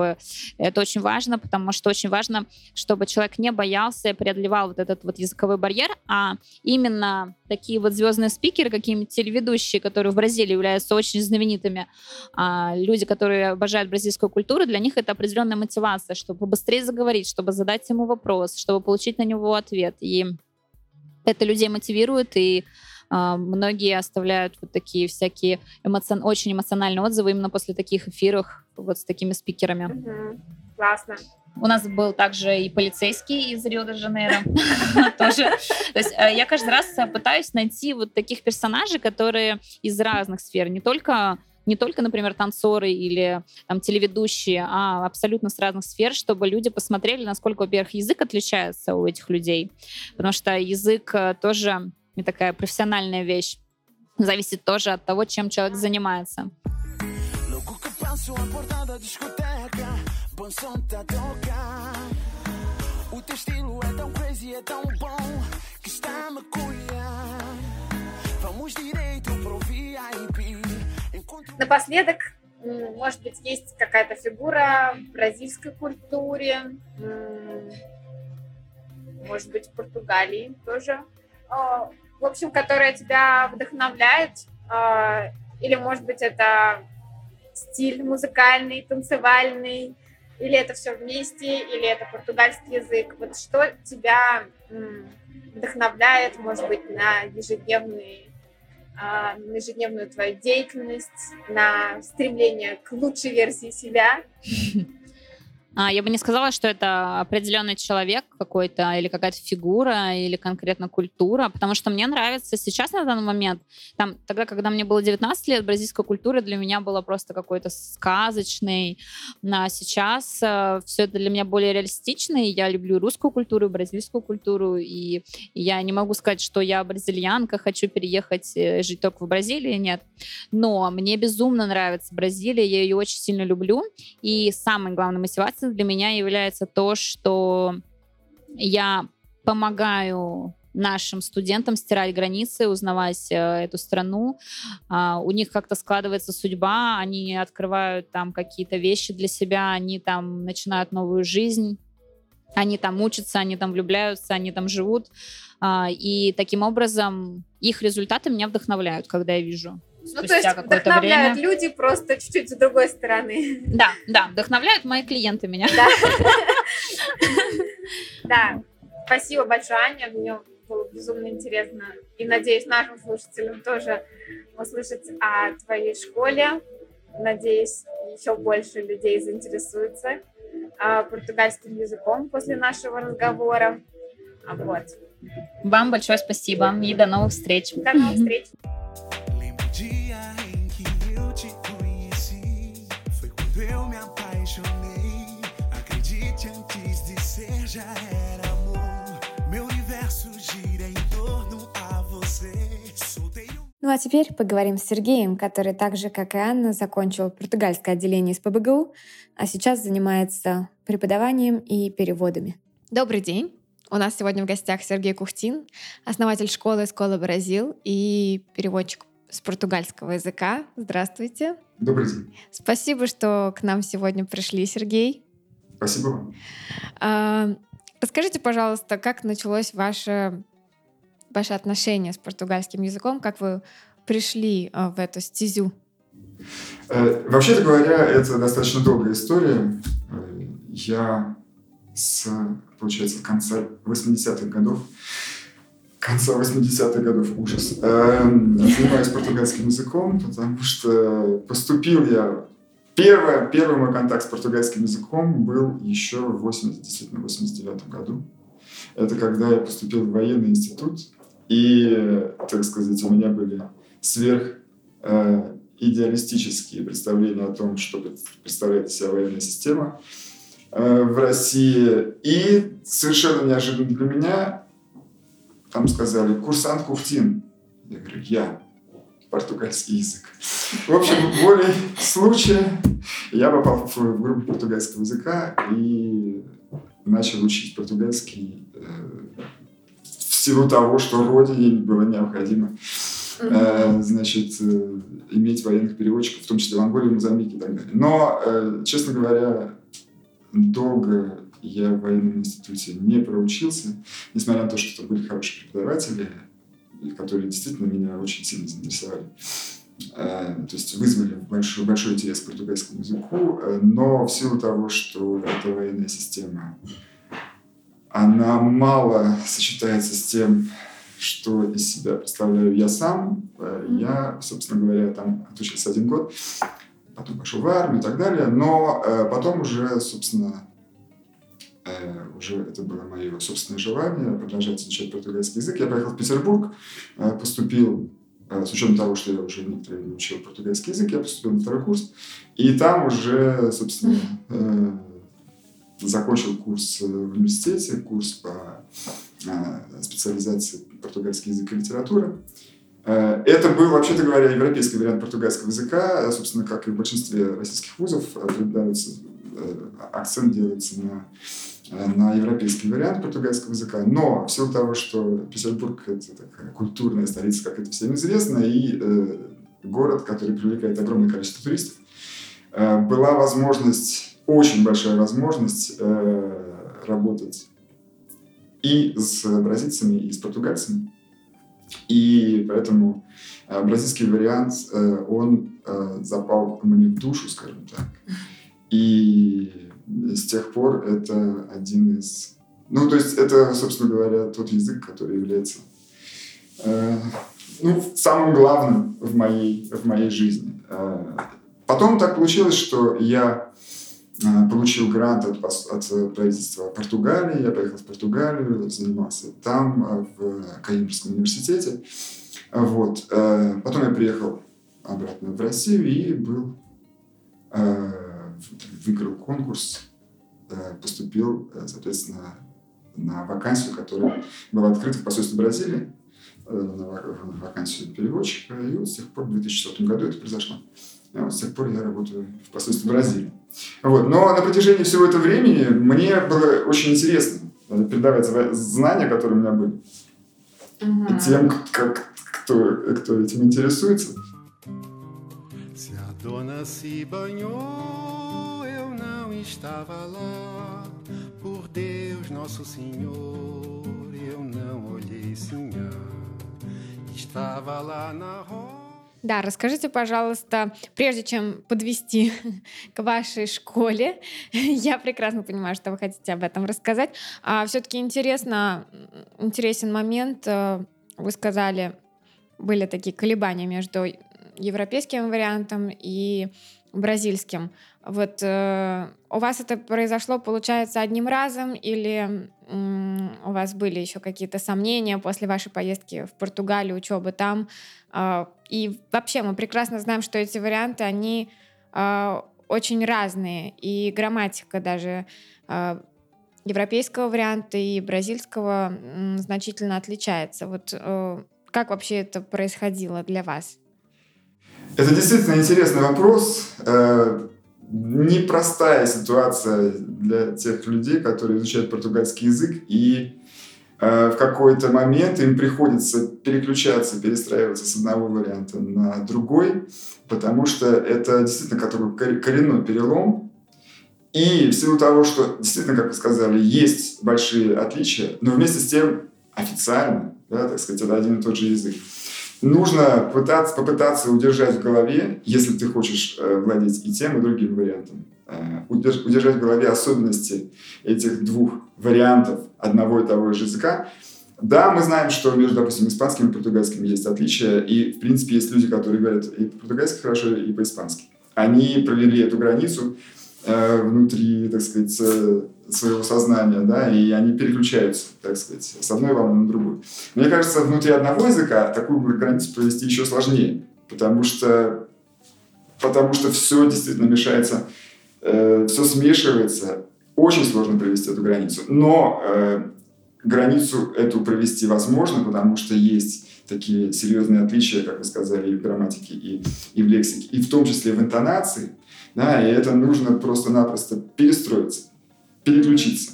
Это очень важно, потому что очень важно, чтобы человек не боялся, преодолевал вот этот вот языковой барьер, а именно такие вот звездные спикеры, какие-нибудь телеведущие, которые в Бразилии являются очень знаменитыми, а, люди, которые обожают бразильскую культуру, культуры, для них это определенная мотивация, чтобы быстрее заговорить, чтобы задать ему вопрос, чтобы получить на него ответ. И это людей мотивирует, и э, многие оставляют вот такие всякие эмоцион... очень эмоциональные отзывы именно после таких эфиров вот с такими спикерами. Угу. Классно. У нас был также и полицейский из Рио-де-Жанейро тоже. То есть э, я каждый раз пытаюсь найти вот таких персонажей, которые из разных сфер, не только не только, например, танцоры или там, телеведущие, а абсолютно с разных сфер, чтобы люди посмотрели, насколько, во-первых, язык отличается у этих людей, потому что язык э, тоже не такая профессиональная вещь, зависит тоже от того, чем человек занимается. Vamos direito pro. Напоследок, может быть, есть какая-то фигура в бразильской культуре, может быть, в Португалии тоже, а, в общем, которая тебя вдохновляет, а, или, может быть, это стиль музыкальный, танцевальный, или это все вместе, или это португальский язык. Вот что тебя вдохновляет, может быть, на ежедневный а, на ежедневную твою деятельность, на стремление к лучшей версии себя? А, я бы не сказала, что это определенный человек какой-то, или какая-то фигура, или конкретно культура, потому что мне нравится сейчас на данный момент, там, тогда, когда мне было 19 лет, бразильская культура для меня была просто какой-то сказочной, а сейчас э, все это для меня более реалистично, и я люблю русскую культуру, бразильскую культуру, и я не могу сказать, что я бразильянка, хочу переехать э, жить только в Бразилии, нет. Но мне безумно нравится Бразилия, я ее очень сильно люблю, и самая главная мотивация мотивацией для меня является то, что я помогаю нашим студентам стирать границы, узнавать э, эту страну. А, у них как-то складывается судьба, они открывают там какие-то вещи для себя, они там начинают новую жизнь, они там учатся, они там влюбляются, они там живут. А, и таким образом их результаты меня вдохновляют, когда я вижу ну, то есть вдохновляют время. люди просто чуть-чуть с другой стороны. Да, да, вдохновляют мои клиенты меня. Да. Спасибо большое, Аня, мне было безумно интересно. И надеюсь, нашим слушателям тоже услышать о твоей школе. Надеюсь, еще больше людей заинтересуются а, португальским языком после нашего разговора. Вот. Вам большое спасибо и до новых встреч. До новых встреч. Ну а теперь поговорим с Сергеем, который так же, как и Анна, закончил португальское отделение из ПБГУ, а сейчас занимается преподаванием и переводами. Добрый день! У нас сегодня в гостях Сергей Кухтин, основатель школы «Скола Бразил» и переводчик с португальского языка. Здравствуйте. Добрый день. Спасибо, что к нам сегодня пришли, Сергей. Спасибо вам. Расскажите, пожалуйста, как началось ваше, ваше отношение с португальским языком, как вы пришли а, в эту стезю? Э, вообще-то говоря, это достаточно долгая история. Я с, получается, конца 80-х годов конца 80-х годов ужас. Эм, занимаюсь португальским языком, потому что поступил я Первое, первый мой контакт с португальским языком был еще в 80, действительно, 89 году. Это когда я поступил в военный институт, и, так сказать, у меня были сверх э, идеалистические представления о том, что представляет себя военная система э, в России. И совершенно неожиданно для меня там сказали «Курсант Куфтин». Я говорю «Я» португальский язык. В общем, волей случая я попал в группу португальского языка и начал учить португальский э, силу того, что родине было необходимо э, значит, э, иметь военных переводчиков, в том числе в Анголе, Мозамбике и так далее. Но, честно говоря, долго я в военном институте не проучился, несмотря на то, что были хорошие преподаватели, которые действительно меня очень сильно заинтересовали. Э, то есть вызвали большой, большой интерес к португальскому языку, э, но в силу того, что эта военная система, она мало сочетается с тем, что из себя представляю я сам. Э, я, собственно говоря, там отучился один год, потом пошел в армию и так далее, но потом уже, собственно, уже это было мое собственное желание продолжать изучать португальский язык. Я поехал в Петербург, поступил Э, с учетом того, что я уже некоторое время учил португальский язык, я поступил на второй курс. И там уже, собственно, э, закончил курс в университете, курс по э, специализации португальский язык и литература. Это был, вообще-то говоря, европейский вариант португальского языка. Собственно, как и в большинстве российских вузов, акцент делается на Э, на европейский вариант португальского языка, но в силу того, что Петербург — это такая культурная столица, как это всем известно, и э, город, который привлекает огромное количество туристов, э, была возможность, очень большая возможность э, работать и с бразильцами, и с португальцами. И поэтому э, бразильский вариант, э, он э, запал мне в душу, скажем так. И с тех пор это один из... Ну, то есть это, собственно говоря, тот язык, который является э, ну, самым главным в моей, в моей жизни. Э, потом так получилось, что я получил грант от, от правительства Португалии. Я поехал в Португалию, занимался там, в Каимбрском университете. Вот. Потом я приехал обратно в Россию и был выиграл конкурс, поступил, соответственно, на вакансию, которая была открыта в посольстве Бразилии, на вакансию переводчика. И вот с тех пор, в 2004 году это произошло. С тех пор я работаю в посольстве Бразилии. Вот. Но на протяжении всего этого времени мне было очень интересно передавать знания, которые у меня были, угу. тем, как, кто, кто этим интересуется. Dona se banhou, eu não estava lá. Por Deus, nosso Senhor, eu não olhei, senhor. Estava lá na roda. Да, расскажите, пожалуйста, прежде чем подвести к вашей школе, я прекрасно понимаю, что вы хотите об этом рассказать. А все-таки интересно, интересен момент. Э, вы сказали, были такие колебания между европейским вариантом и бразильским. Вот э, у вас это произошло, получается, одним разом или м, у вас были еще какие-то сомнения после вашей поездки в Португалию, учебы там? Э, и вообще мы прекрасно знаем, что эти варианты, они э, очень разные, и грамматика даже э, европейского варианта и бразильского м, значительно отличается. Вот э, как вообще это происходило для вас? Это действительно интересный вопрос. Э, непростая ситуация для тех людей, которые изучают португальский язык, и э, в какой-то момент им приходится переключаться, перестраиваться с одного варианта на другой, потому что это действительно такой коренной перелом. И в силу того, что действительно, как вы сказали, есть большие отличия, но вместе с тем официально, да, так сказать, это один и тот же язык нужно пытаться, попытаться удержать в голове, если ты хочешь э, владеть и тем, и другим вариантом, э, удержать в голове особенности этих двух вариантов одного и того же языка. Да, мы знаем, что между, допустим, испанским и португальским есть отличия, и, в принципе, есть люди, которые говорят и по-португальски хорошо, и по-испански. Они провели эту границу э, внутри, так сказать, своего сознания, да, и они переключаются, так сказать, с одной волны на другую. Мне кажется, внутри одного языка такую границу провести еще сложнее, потому что, потому что все действительно мешается, э, все смешивается, очень сложно провести эту границу. Но э, границу эту провести возможно, потому что есть такие серьезные отличия, как вы сказали, и в грамматике, и, и в лексике, и в том числе в интонации, да, и это нужно просто-напросто перестроиться переключиться.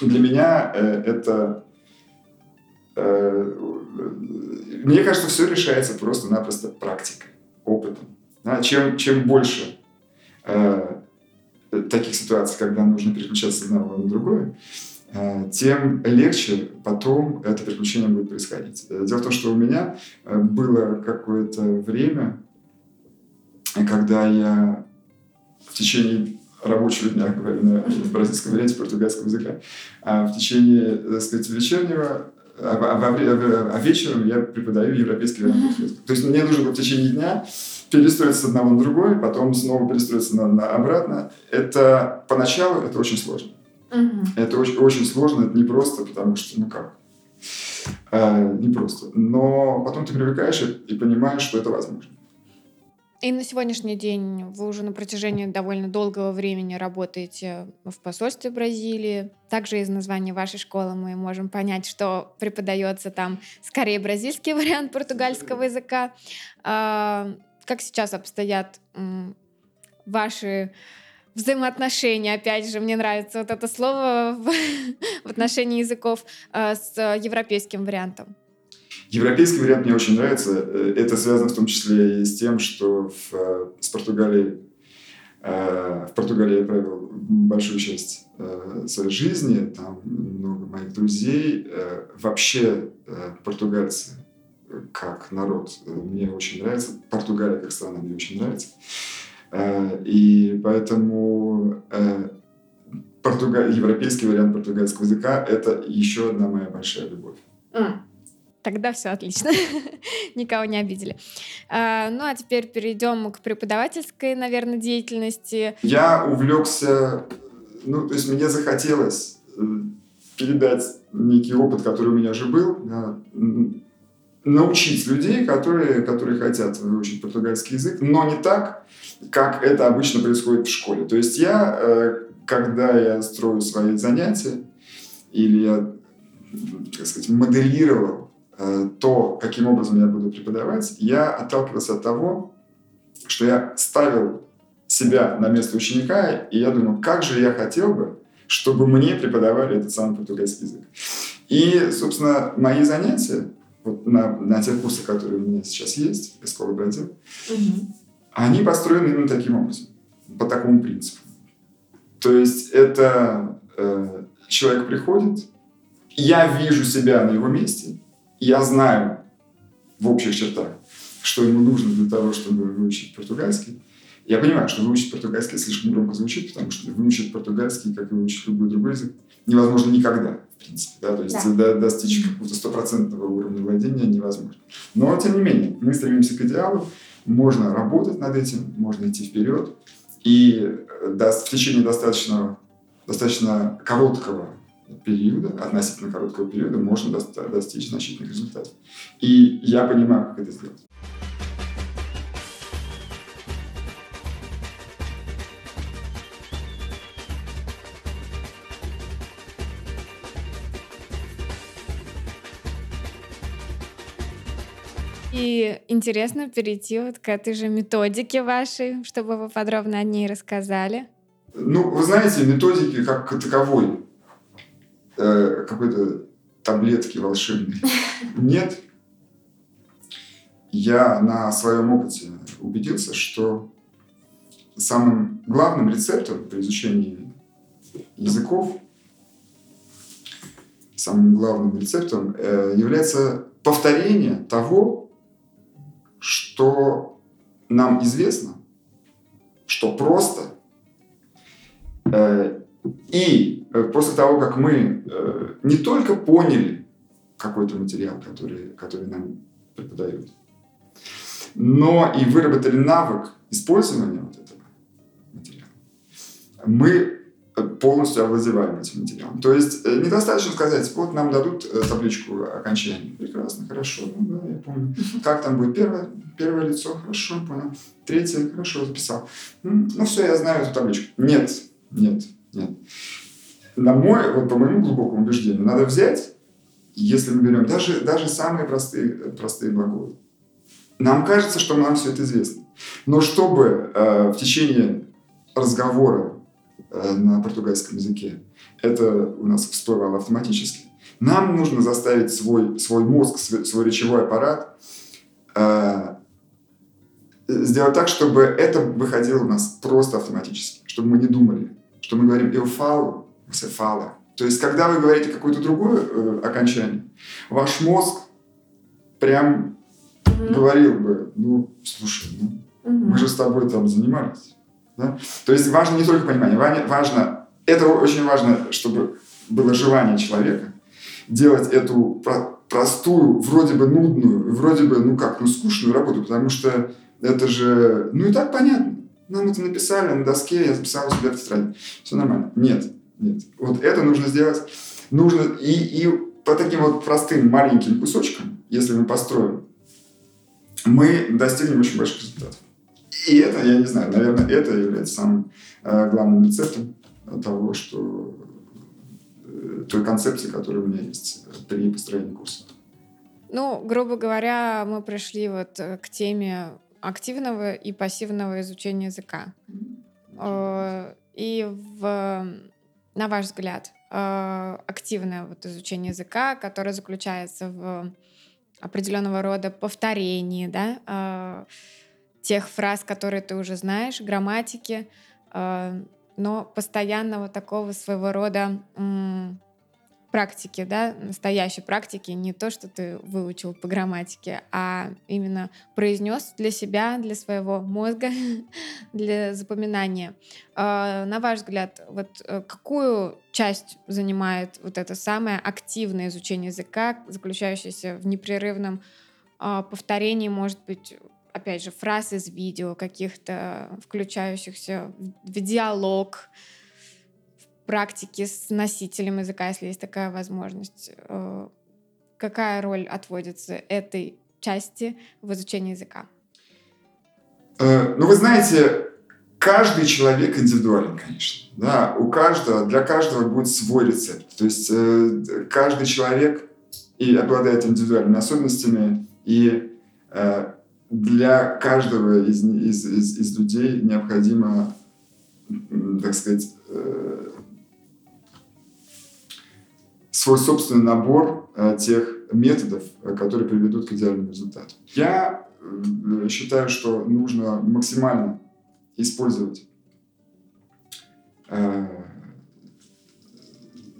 Для меня э, это... Э, мне кажется, все решается просто-напросто практикой, опытом. Да? Чем, чем больше э, таких ситуаций, когда нужно переключаться с одного на другое, э, тем легче потом это переключение будет происходить. Дело в том, что у меня э, было какое-то время, когда я в течение рабочего дня, говорю на бразильском варианте португальского языка. А в течение, так сказать, вечернего, а, а, а, а вечером я преподаю европейский вариант То есть мне нужно в течение дня перестроиться с одного на другой, потом снова перестроиться на, на обратно. Это поначалу это очень сложно. Угу. Это очень, очень сложно, это не просто, потому что, ну как, э, не просто. Но потом ты привыкаешь и, и понимаешь, что это возможно. И на сегодняшний день вы уже на протяжении довольно долгого времени работаете в посольстве Бразилии. Также из названия вашей школы мы можем понять, что преподается там скорее бразильский вариант португальского языка. А, как сейчас обстоят ваши взаимоотношения, опять же, мне нравится вот это слово в отношении языков а, с европейским вариантом? Европейский вариант мне очень нравится. Э, это связано в том числе и с тем, что в, э, с Португалией, э, в Португалии я провел большую часть своей жизни, там много моих друзей. Вообще португальцы как народ мне очень нравится. Португалия как страна мне очень нравится. И поэтому португаль... европейский вариант португальского языка – это еще одна моя большая любовь. Mm. Тогда все отлично. Никого не обидели. А, ну, а теперь перейдем к преподавательской, наверное, деятельности. Я увлекся, ну, то есть мне захотелось э, передать некий опыт, который у меня уже был, да, научить людей, которые, которые хотят выучить португальский язык, но не так, как это обычно происходит в школе. То есть я, э, когда я строю свои занятия, или я, так сказать, моделировал то, каким образом я буду преподавать, я отталкивался от того, что я ставил себя на место ученика, и я думал, как же я хотел бы, чтобы мне преподавали этот самый португальский язык. И, собственно, мои занятия вот на, на тех курсах, которые у меня сейчас есть, Эскола Бразил, угу. они построены именно таким образом, по такому принципу. То есть это э, человек приходит, я вижу себя на его месте, я знаю в общих чертах, что ему нужно для того, чтобы выучить португальский. Я понимаю, что выучить португальский слишком громко звучит, потому что выучить португальский, как и выучить любой другой язык, невозможно никогда, в принципе. Да? То есть да. достичь какого-то стопроцентного уровня владения невозможно. Но, тем не менее, мы стремимся к идеалу, можно работать над этим, можно идти вперед. И э, в течение достаточно, достаточно короткого периода, относительно короткого периода, можно достичь значительных результатов. И я понимаю, как это сделать. И интересно перейти вот к этой же методике вашей, чтобы вы подробно о ней рассказали. Ну, вы знаете, методики как таковой, э, какой-то таблетки волшебной нет. Я на своем опыте убедился, что самым главным рецептом при изучении языков, самым главным рецептом э, является повторение того, что нам известно, что просто. Э, и э, после того, как мы э, не только поняли какой-то материал, который, который нам преподают, но и выработали навык использования вот этого материала, мы полностью овладеваем этим материалом. То есть э, недостаточно сказать, вот нам дадут э, табличку окончания. Прекрасно, хорошо, ну да, я помню. Как там будет первое, первое лицо? Хорошо, понял. Третье, хорошо, записал. Ну все, я знаю эту табличку. Нет, нет, нет. На мой, вот по моему глубокому убеждению, надо взять, если мы берем даже, даже самые простые, простые глаголы. Нам кажется, что нам все это известно. Но чтобы э, в течение разговора Э, на португальском языке. Это у нас всплывало автоматически. Нам нужно заставить свой, свой мозг, свой, свой речевой аппарат э, сделать так, чтобы это выходило у нас просто автоматически, чтобы мы не думали, что мы говорим «eu falo», «você fala». То есть, когда вы говорите какое-то другое э, окончание, ваш мозг прям mm-hmm. говорил бы, ну, слушай, ну, mm-hmm. мы же с тобой там занимались. Да? То есть важно не только понимание, важно, это очень важно, чтобы было желание человека делать эту простую, вроде бы нудную, вроде бы, ну как, ну скучную работу, потому что это же, ну и так понятно. Нам это написали на доске, я записал у себя в тетради. Все нормально. Нет, нет. Вот это нужно сделать. Нужно и, и по таким вот простым маленьким кусочкам, если мы построим, мы достигнем очень больших результатов. И это, я не знаю, наверное, это является самым э, главным рецептом того, что э, той концепции, которая у меня есть при построении курса. Ну, грубо говоря, мы пришли вот э, к теме активного и пассивного изучения языка. Mm-hmm. И в, на ваш взгляд, активное вот изучение языка, которое заключается в определенного рода повторении, да, тех фраз, которые ты уже знаешь, грамматики, э, но постоянного такого своего рода практики, да, настоящей практики, не то, что ты выучил по грамматике, а именно произнес для себя, для своего мозга, для запоминания. А, на ваш взгляд, вот э, какую часть занимает вот это самое активное изучение языка, заключающееся в непрерывном а, повторении, может быть, опять же, фраз из видео, каких-то включающихся в диалог, практики с носителем языка, если есть такая возможность. Э, какая роль отводится этой части в изучении языка? Э, ну, вы знаете, каждый человек индивидуален, конечно. Да, у каждого, для каждого будет свой рецепт. То есть э, каждый человек и обладает индивидуальными особенностями, и для каждого из, из, из, из людей необходимо, так сказать, свой собственный набор э, тех методов, э, которые приведут к идеальному результату. Я э, считаю, что нужно максимально использовать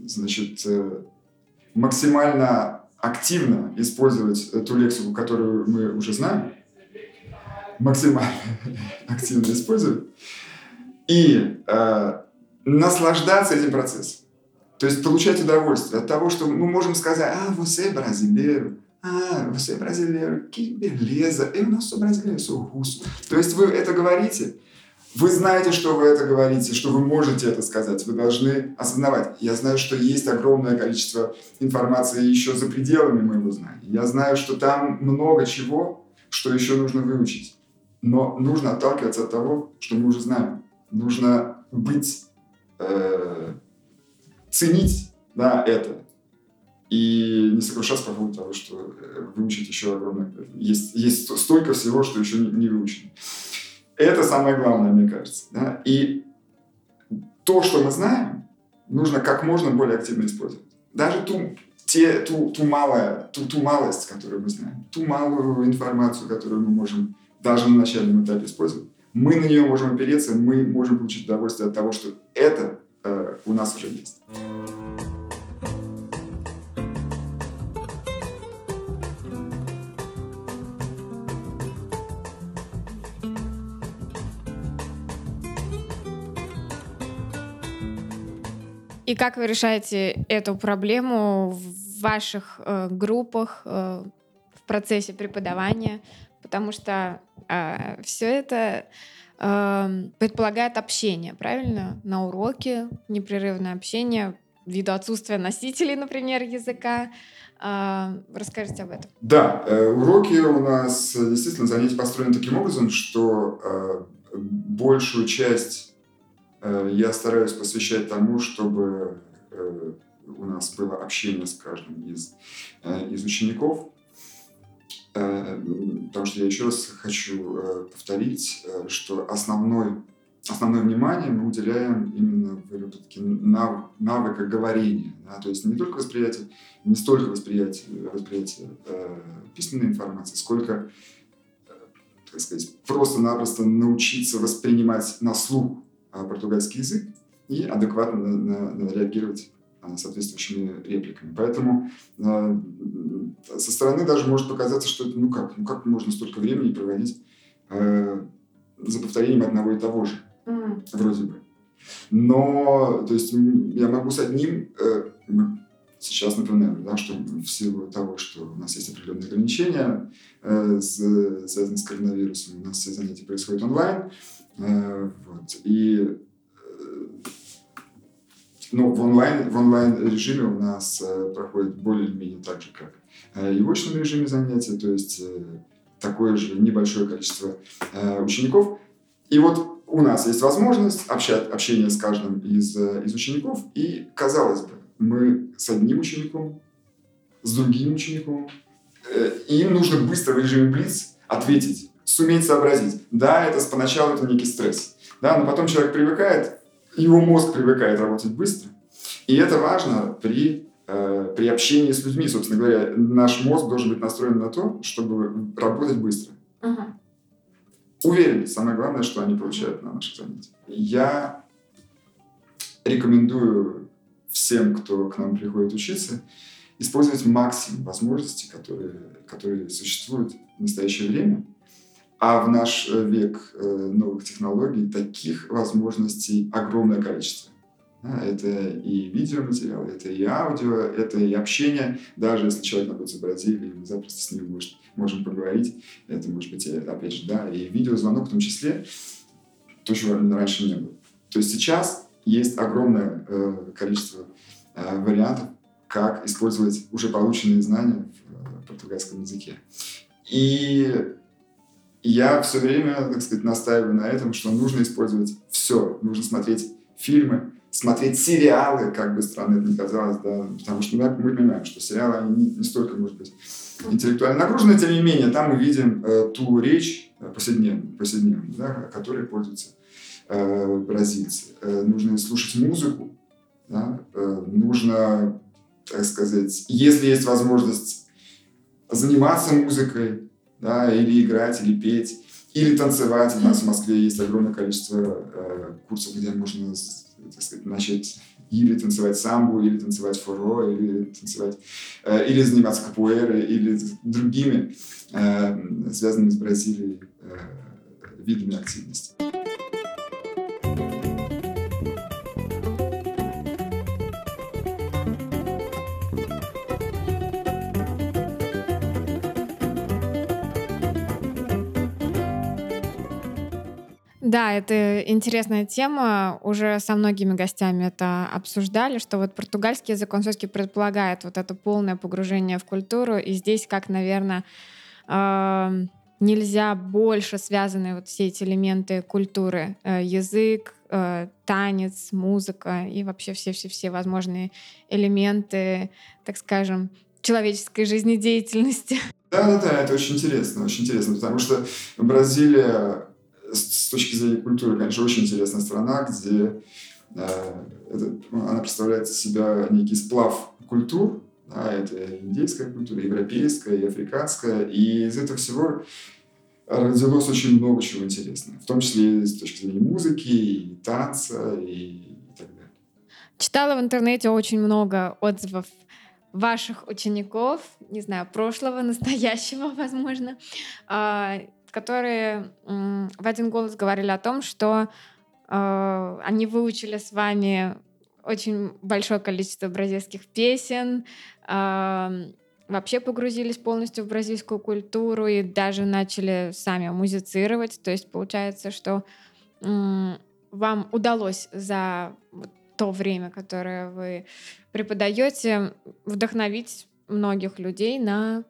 значит, максимально активно использовать ту лексику, которую мы уже знаем, максимально активно использовать, и э, наслаждаться этим процессом. То есть получать удовольствие от того, что мы можем сказать, а, você é а, você é brasileiro, que beleza, eu não sou brasileiro, sou russo. То есть вы это говорите, вы знаете, что вы это говорите, что вы можете это сказать, вы должны осознавать. Я знаю, что есть огромное количество информации еще за пределами моего знания. Я знаю, что там много чего, что еще нужно выучить. Но нужно отталкиваться от того, что мы уже знаем. Нужно быть э, ценить да, это и не сокрушаться по поводу того, что э, выучить еще огромное... Есть, есть столько всего, что еще не, не выучено. Это самое главное, мне кажется. Да? И то, что мы знаем, нужно как можно более активно использовать. Даже ту, те, ту, ту, малое, ту, ту малость, которую мы знаем, ту малую информацию, которую мы можем даже на начальном этапе использовать, мы на нее можем опереться, мы можем получить удовольствие от того, что это э, у нас уже есть. И как вы решаете эту проблему в ваших э, группах э, в процессе преподавания? Потому что э, все это э, предполагает общение, правильно? На уроке непрерывное общение ввиду отсутствия носителей, например, языка. Э, расскажите об этом. Да, э, уроки у нас действительно занятия построены таким образом, что э, большую часть Э, я стараюсь посвящать тому, чтобы у нас было общение с каждым из, э, из учеников. Потому что я еще раз хочу повторить, что основной, основное внимание мы уделяем именно выработке нав, навыка говорения. Да? То есть не только восприятие, не столько восприятие, восприятие э, письменной информации, сколько так сказать, просто-напросто научиться воспринимать на слух португальский язык и адекватно на, на, на реагировать соответствующими репликами. Поэтому э, со стороны даже может показаться, что это, ну как, ну как можно столько времени проводить э, за повторением одного и того же, mm. вроде бы. Но, то есть, я могу с одним, э, сейчас напоминаю, да, что в силу того, что у нас есть определенные ограничения, э, с, связанные с коронавирусом, у нас все занятия происходят онлайн, Э, вот. И ну, в онлайн, в онлайн режиме у нас э, проходит более или менее так же, как и в очном режиме занятия, то есть такое же небольшое количество учеников. И вот у нас есть возможность общать, общения с каждым из, из учеников, и, казалось бы, мы с одним учеником, с другим учеником, и им нужно быстро в режиме Блиц ответить суметь сообразить. Да, это поначалу это некий стресс, да, но потом человек привыкает, его мозг привыкает работать быстро. И это важно при, э, при общении с людьми. Собственно говоря, наш мозг должен быть настроен на то, чтобы работать быстро. Угу. Уверен, самое главное, что они получают на наших занятиях. Я рекомендую всем, кто к нам приходит учиться, использовать максимум возможностей, которые, которые существуют в настоящее время. А в наш э, век э, новых технологий таких возможностей огромное количество. Это и видеоматериал, это и аудио, это и общение. Даже если человек находится в Бразилии, мы запросто с ним может, можем поговорить. Это может быть, опять же, да, и видеозвонок в том числе, то, чего раньше не было. То есть сейчас есть огромное э, количество э, вариантов, как использовать уже полученные знания в э, португальском языке. И я все время, так сказать, настаиваю на этом, что нужно использовать все. Нужно смотреть фильмы, смотреть сериалы, как бы странно это ни казалось, да, потому что мы, мы понимаем, что сериалы, они не, не столько, может быть, интеллектуально нагружены, тем не менее, там мы видим э, ту речь э, повседневную, повседневную да, которой пользуются э, бразильцы. Э, нужно слушать музыку, да, э, нужно, так сказать, если есть возможность заниматься музыкой, да, или играть, или петь, или танцевать. У нас в Москве есть огромное количество э, курсов, где можно так сказать, начать или танцевать самбу, или танцевать форо, или танцевать, э, или заниматься капуэрой, или другими э, связанными с Бразилией э, видами активности. Да, это интересная тема. Уже со многими гостями это обсуждали, что вот португальский язык, он все-таки предполагает вот это полное погружение в культуру. И здесь, как, наверное, э, нельзя больше связаны вот все эти элементы культуры. Э, язык, э, танец, музыка и вообще все-все-все возможные элементы, так скажем, человеческой жизнедеятельности. Да-да-да, это очень интересно, очень интересно, потому что Бразилия с точки зрения культуры, конечно, очень интересная страна, где э, это, ну, она представляет из себя некий сплав культур, да, это индейская культура, европейская и африканская, и из этого всего родилось очень много чего интересного, в том числе с точки зрения музыки, и танца, и, и так далее. Читала в интернете очень много отзывов ваших учеников, не знаю, прошлого, настоящего, возможно, а, которые в один голос говорили о том, что э, они выучили с вами очень большое количество бразильских песен, э, вообще погрузились полностью в бразильскую культуру и даже начали сами музицировать. То есть получается, что э, вам удалось за то время, которое вы преподаете, вдохновить многих людей на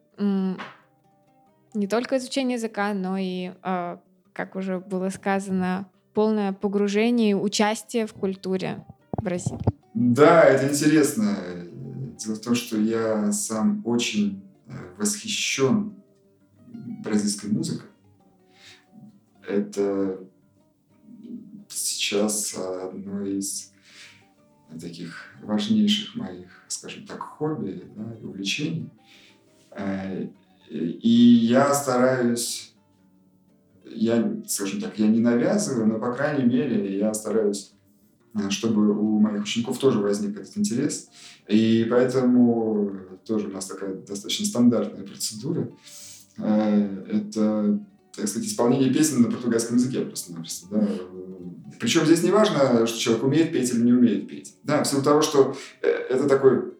не только изучение языка, но и, а, как уже было сказано, полное погружение и участие в культуре Бразилии. Да, это интересно. Дело в том, что я сам очень э, восхищен бразильской музыкой. Это сейчас одно из таких важнейших моих, скажем так, хобби да, и увлечений. И я стараюсь, я, скажем так, я не навязываю, но, по крайней мере, я стараюсь, э, чтобы у моих учеников тоже возник этот интерес. И поэтому тоже у нас такая достаточно стандартная процедура. Э, это, так сказать, исполнение песен на португальском языке просто-напросто. Да? Причем здесь не важно, что человек умеет петь или не умеет петь. Да, в силу того, что э, это такой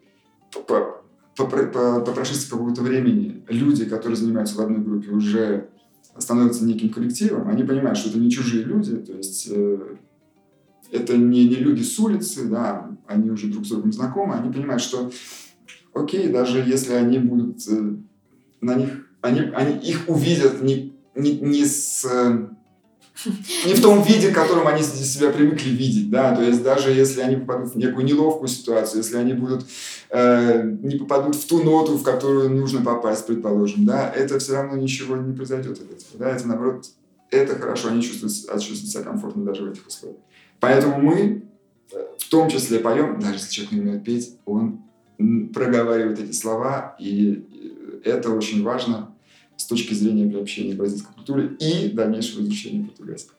по, по, по прошествии какого-то времени люди, которые занимаются в одной группе, уже становятся неким коллективом, они понимают, что это не чужие люди, то есть э, это не, не люди с улицы, да, они уже друг с другом знакомы, они понимают, что окей, даже если они будут э, на них, они, они их увидят не, не, не с не в том виде, в котором они себя привыкли видеть, да, то есть даже если они попадут в некую неловкую ситуацию, если они будут, э, не попадут в ту ноту, в которую нужно попасть, предположим, да, это все равно ничего не произойдет от этого, да, это наоборот, это хорошо, они чувствуют, чувствуют себя комфортно даже в этих условиях. Поэтому мы э, в том числе поем, даже если человек не умеет петь, он проговаривает эти слова, и э, это очень важно, с точки зрения приобщения к бразильской культуре и дальнейшего изучения португальского.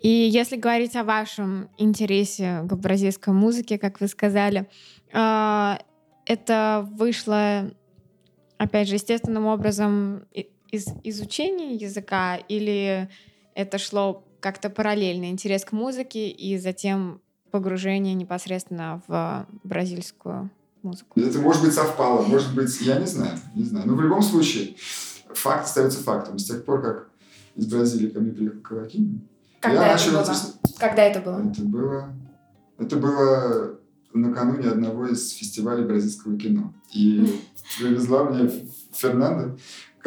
И если говорить о вашем интересе к бразильской музыке, как вы сказали, а, это вышло, опять же, естественным образом из изучения языка или это шло как-то параллельно, интерес к музыке и затем погружение непосредственно в бразильскую музыку? Это, может быть, совпало, может быть, я не знаю, не знаю. Но в любом случае, факт остается фактом. С тех пор, как из Бразилии ко мне приехал Кавакин, Когда я это было? Когда это было? Это было... Это было накануне одного из фестивалей бразильского кино. И привезла мне Фернандо,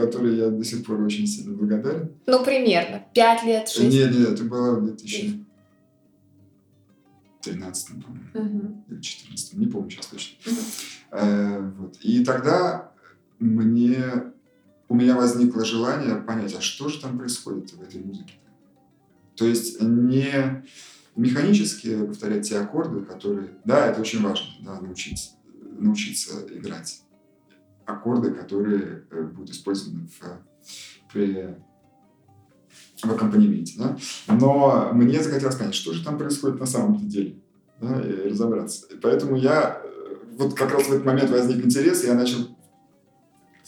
который я до сих пор очень сильно благодарен. Ну, примерно. Пять лет, шесть? Нет, нет, это было в 2013, по-моему, угу. или 2014, не помню сейчас точно. Угу. Э, вот. И тогда мне, у меня возникло желание понять, а что же там происходит в этой музыке. То есть не механически повторять те аккорды, которые... Да, это очень важно, да, научиться, научиться играть аккорды, которые э, будут использованы в, при, в аккомпанементе. Да? Но мне захотелось понять, что же там происходит на самом деле, да, и разобраться. И поэтому я, э, вот как раз в этот момент возник интерес, и я начал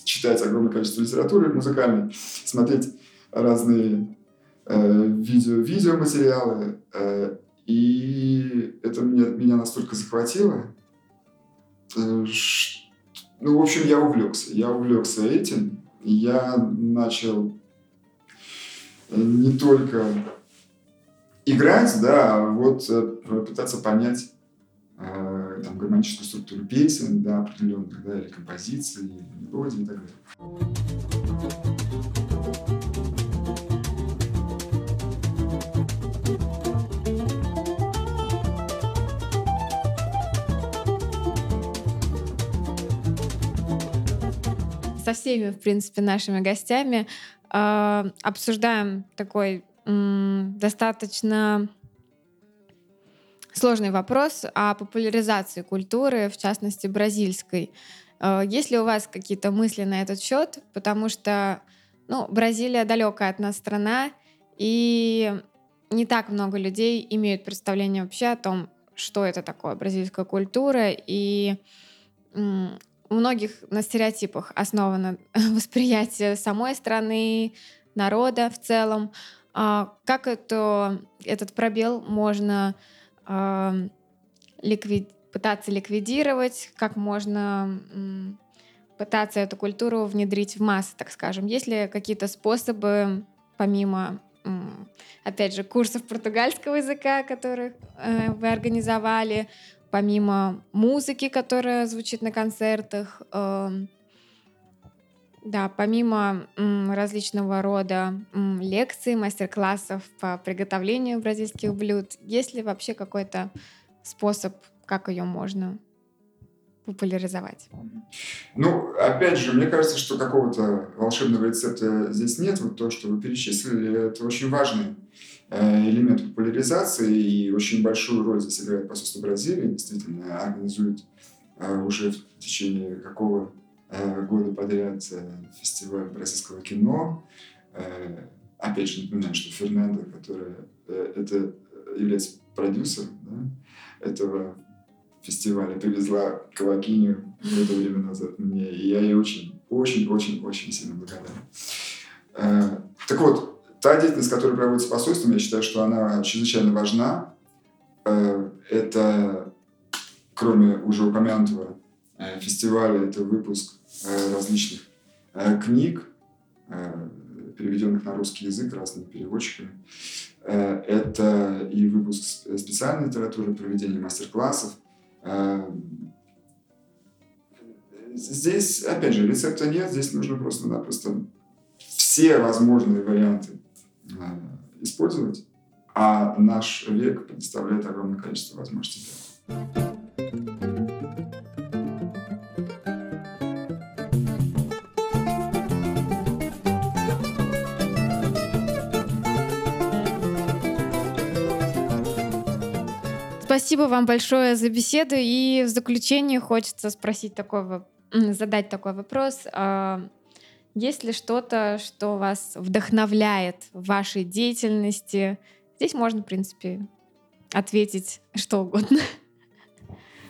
читать огромное количество литературы музыкальной, смотреть разные э, видео, видеоматериалы, э, и это меня, меня настолько захватило, э, что ну, в общем, я увлекся. Я увлекся этим. Я начал э, не только играть, да, а вот э, пытаться понять э, там, гармоническую структуру песен, да, определенных, да, или композиций, или мелодий и так далее. Со всеми, в принципе, нашими гостями э, обсуждаем такой достаточно сложный вопрос о популяризации культуры, в частности, бразильской. Э, есть ли у вас какие-то мысли на этот счет? Потому что ну, Бразилия далекая от нас страна, и не так много людей имеют представление вообще о том, что это такое бразильская культура, и у многих на стереотипах основано восприятие самой страны, народа в целом. А как это, этот пробел можно а, ликвид, пытаться ликвидировать, как можно м, пытаться эту культуру внедрить в массы, так скажем? Есть ли какие-то способы, помимо, опять же, курсов португальского языка, которые э, вы организовали, помимо музыки, которая звучит на концертах, э, да, помимо различного рода лекций, мастер-классов по приготовлению бразильских блюд, есть ли вообще какой-то способ, как ее можно популяризовать? Ну, опять же, мне кажется, что какого-то волшебного рецепта здесь нет. Вот то, что вы перечислили, это очень важный элемент популяризации, и очень большую роль здесь играет посольство Бразилии, действительно организует э, уже в течение какого э, года подряд фестиваль бразильского кино. Опять же, напоминаю, что Фернандо, которая это является продюсером да, этого фестиваля, привезла Кавакиню это время назад мне, и я ей очень, очень, очень, очень сильно благодарен. Так вот, Та деятельность, которая проводится посольством, я считаю, что она чрезвычайно важна. Э, это, кроме уже упомянутого э, фестиваля, это выпуск э, различных книг, переведенных на русский язык разными переводчиками. Это и выпуск специальной литературы, проведение мастер-классов. Здесь, опять же, рецепта нет, здесь нужно просто-напросто все возможные варианты использовать, а наш век предоставляет огромное количество возможностей. Спасибо вам большое за беседу. И в заключение хочется спросить такой, задать такой вопрос. Есть ли что-то, что вас вдохновляет в вашей деятельности, Здесь можно, в принципе, ответить что угодно.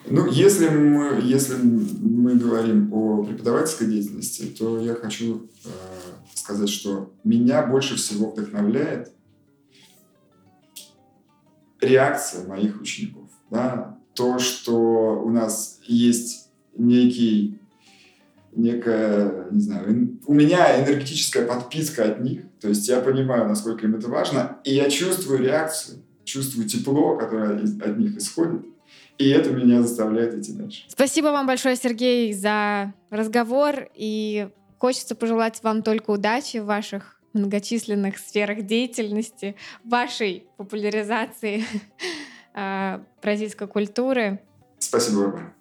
Ну, если мы, если мы говорим о преподавательской деятельности, то я хочу э, сказать, что меня больше всего вдохновляет реакция моих учеников. Да? То, что у нас есть некий некая, не знаю, у меня энергетическая подписка от них, то есть я понимаю, насколько им это важно, и я чувствую реакцию, чувствую тепло, которое от них исходит, и это меня заставляет идти дальше. Спасибо вам большое, Сергей, за разговор, и хочется пожелать вам только удачи в ваших многочисленных сферах деятельности, вашей популяризации э, бразильской культуры. Спасибо, Барбара.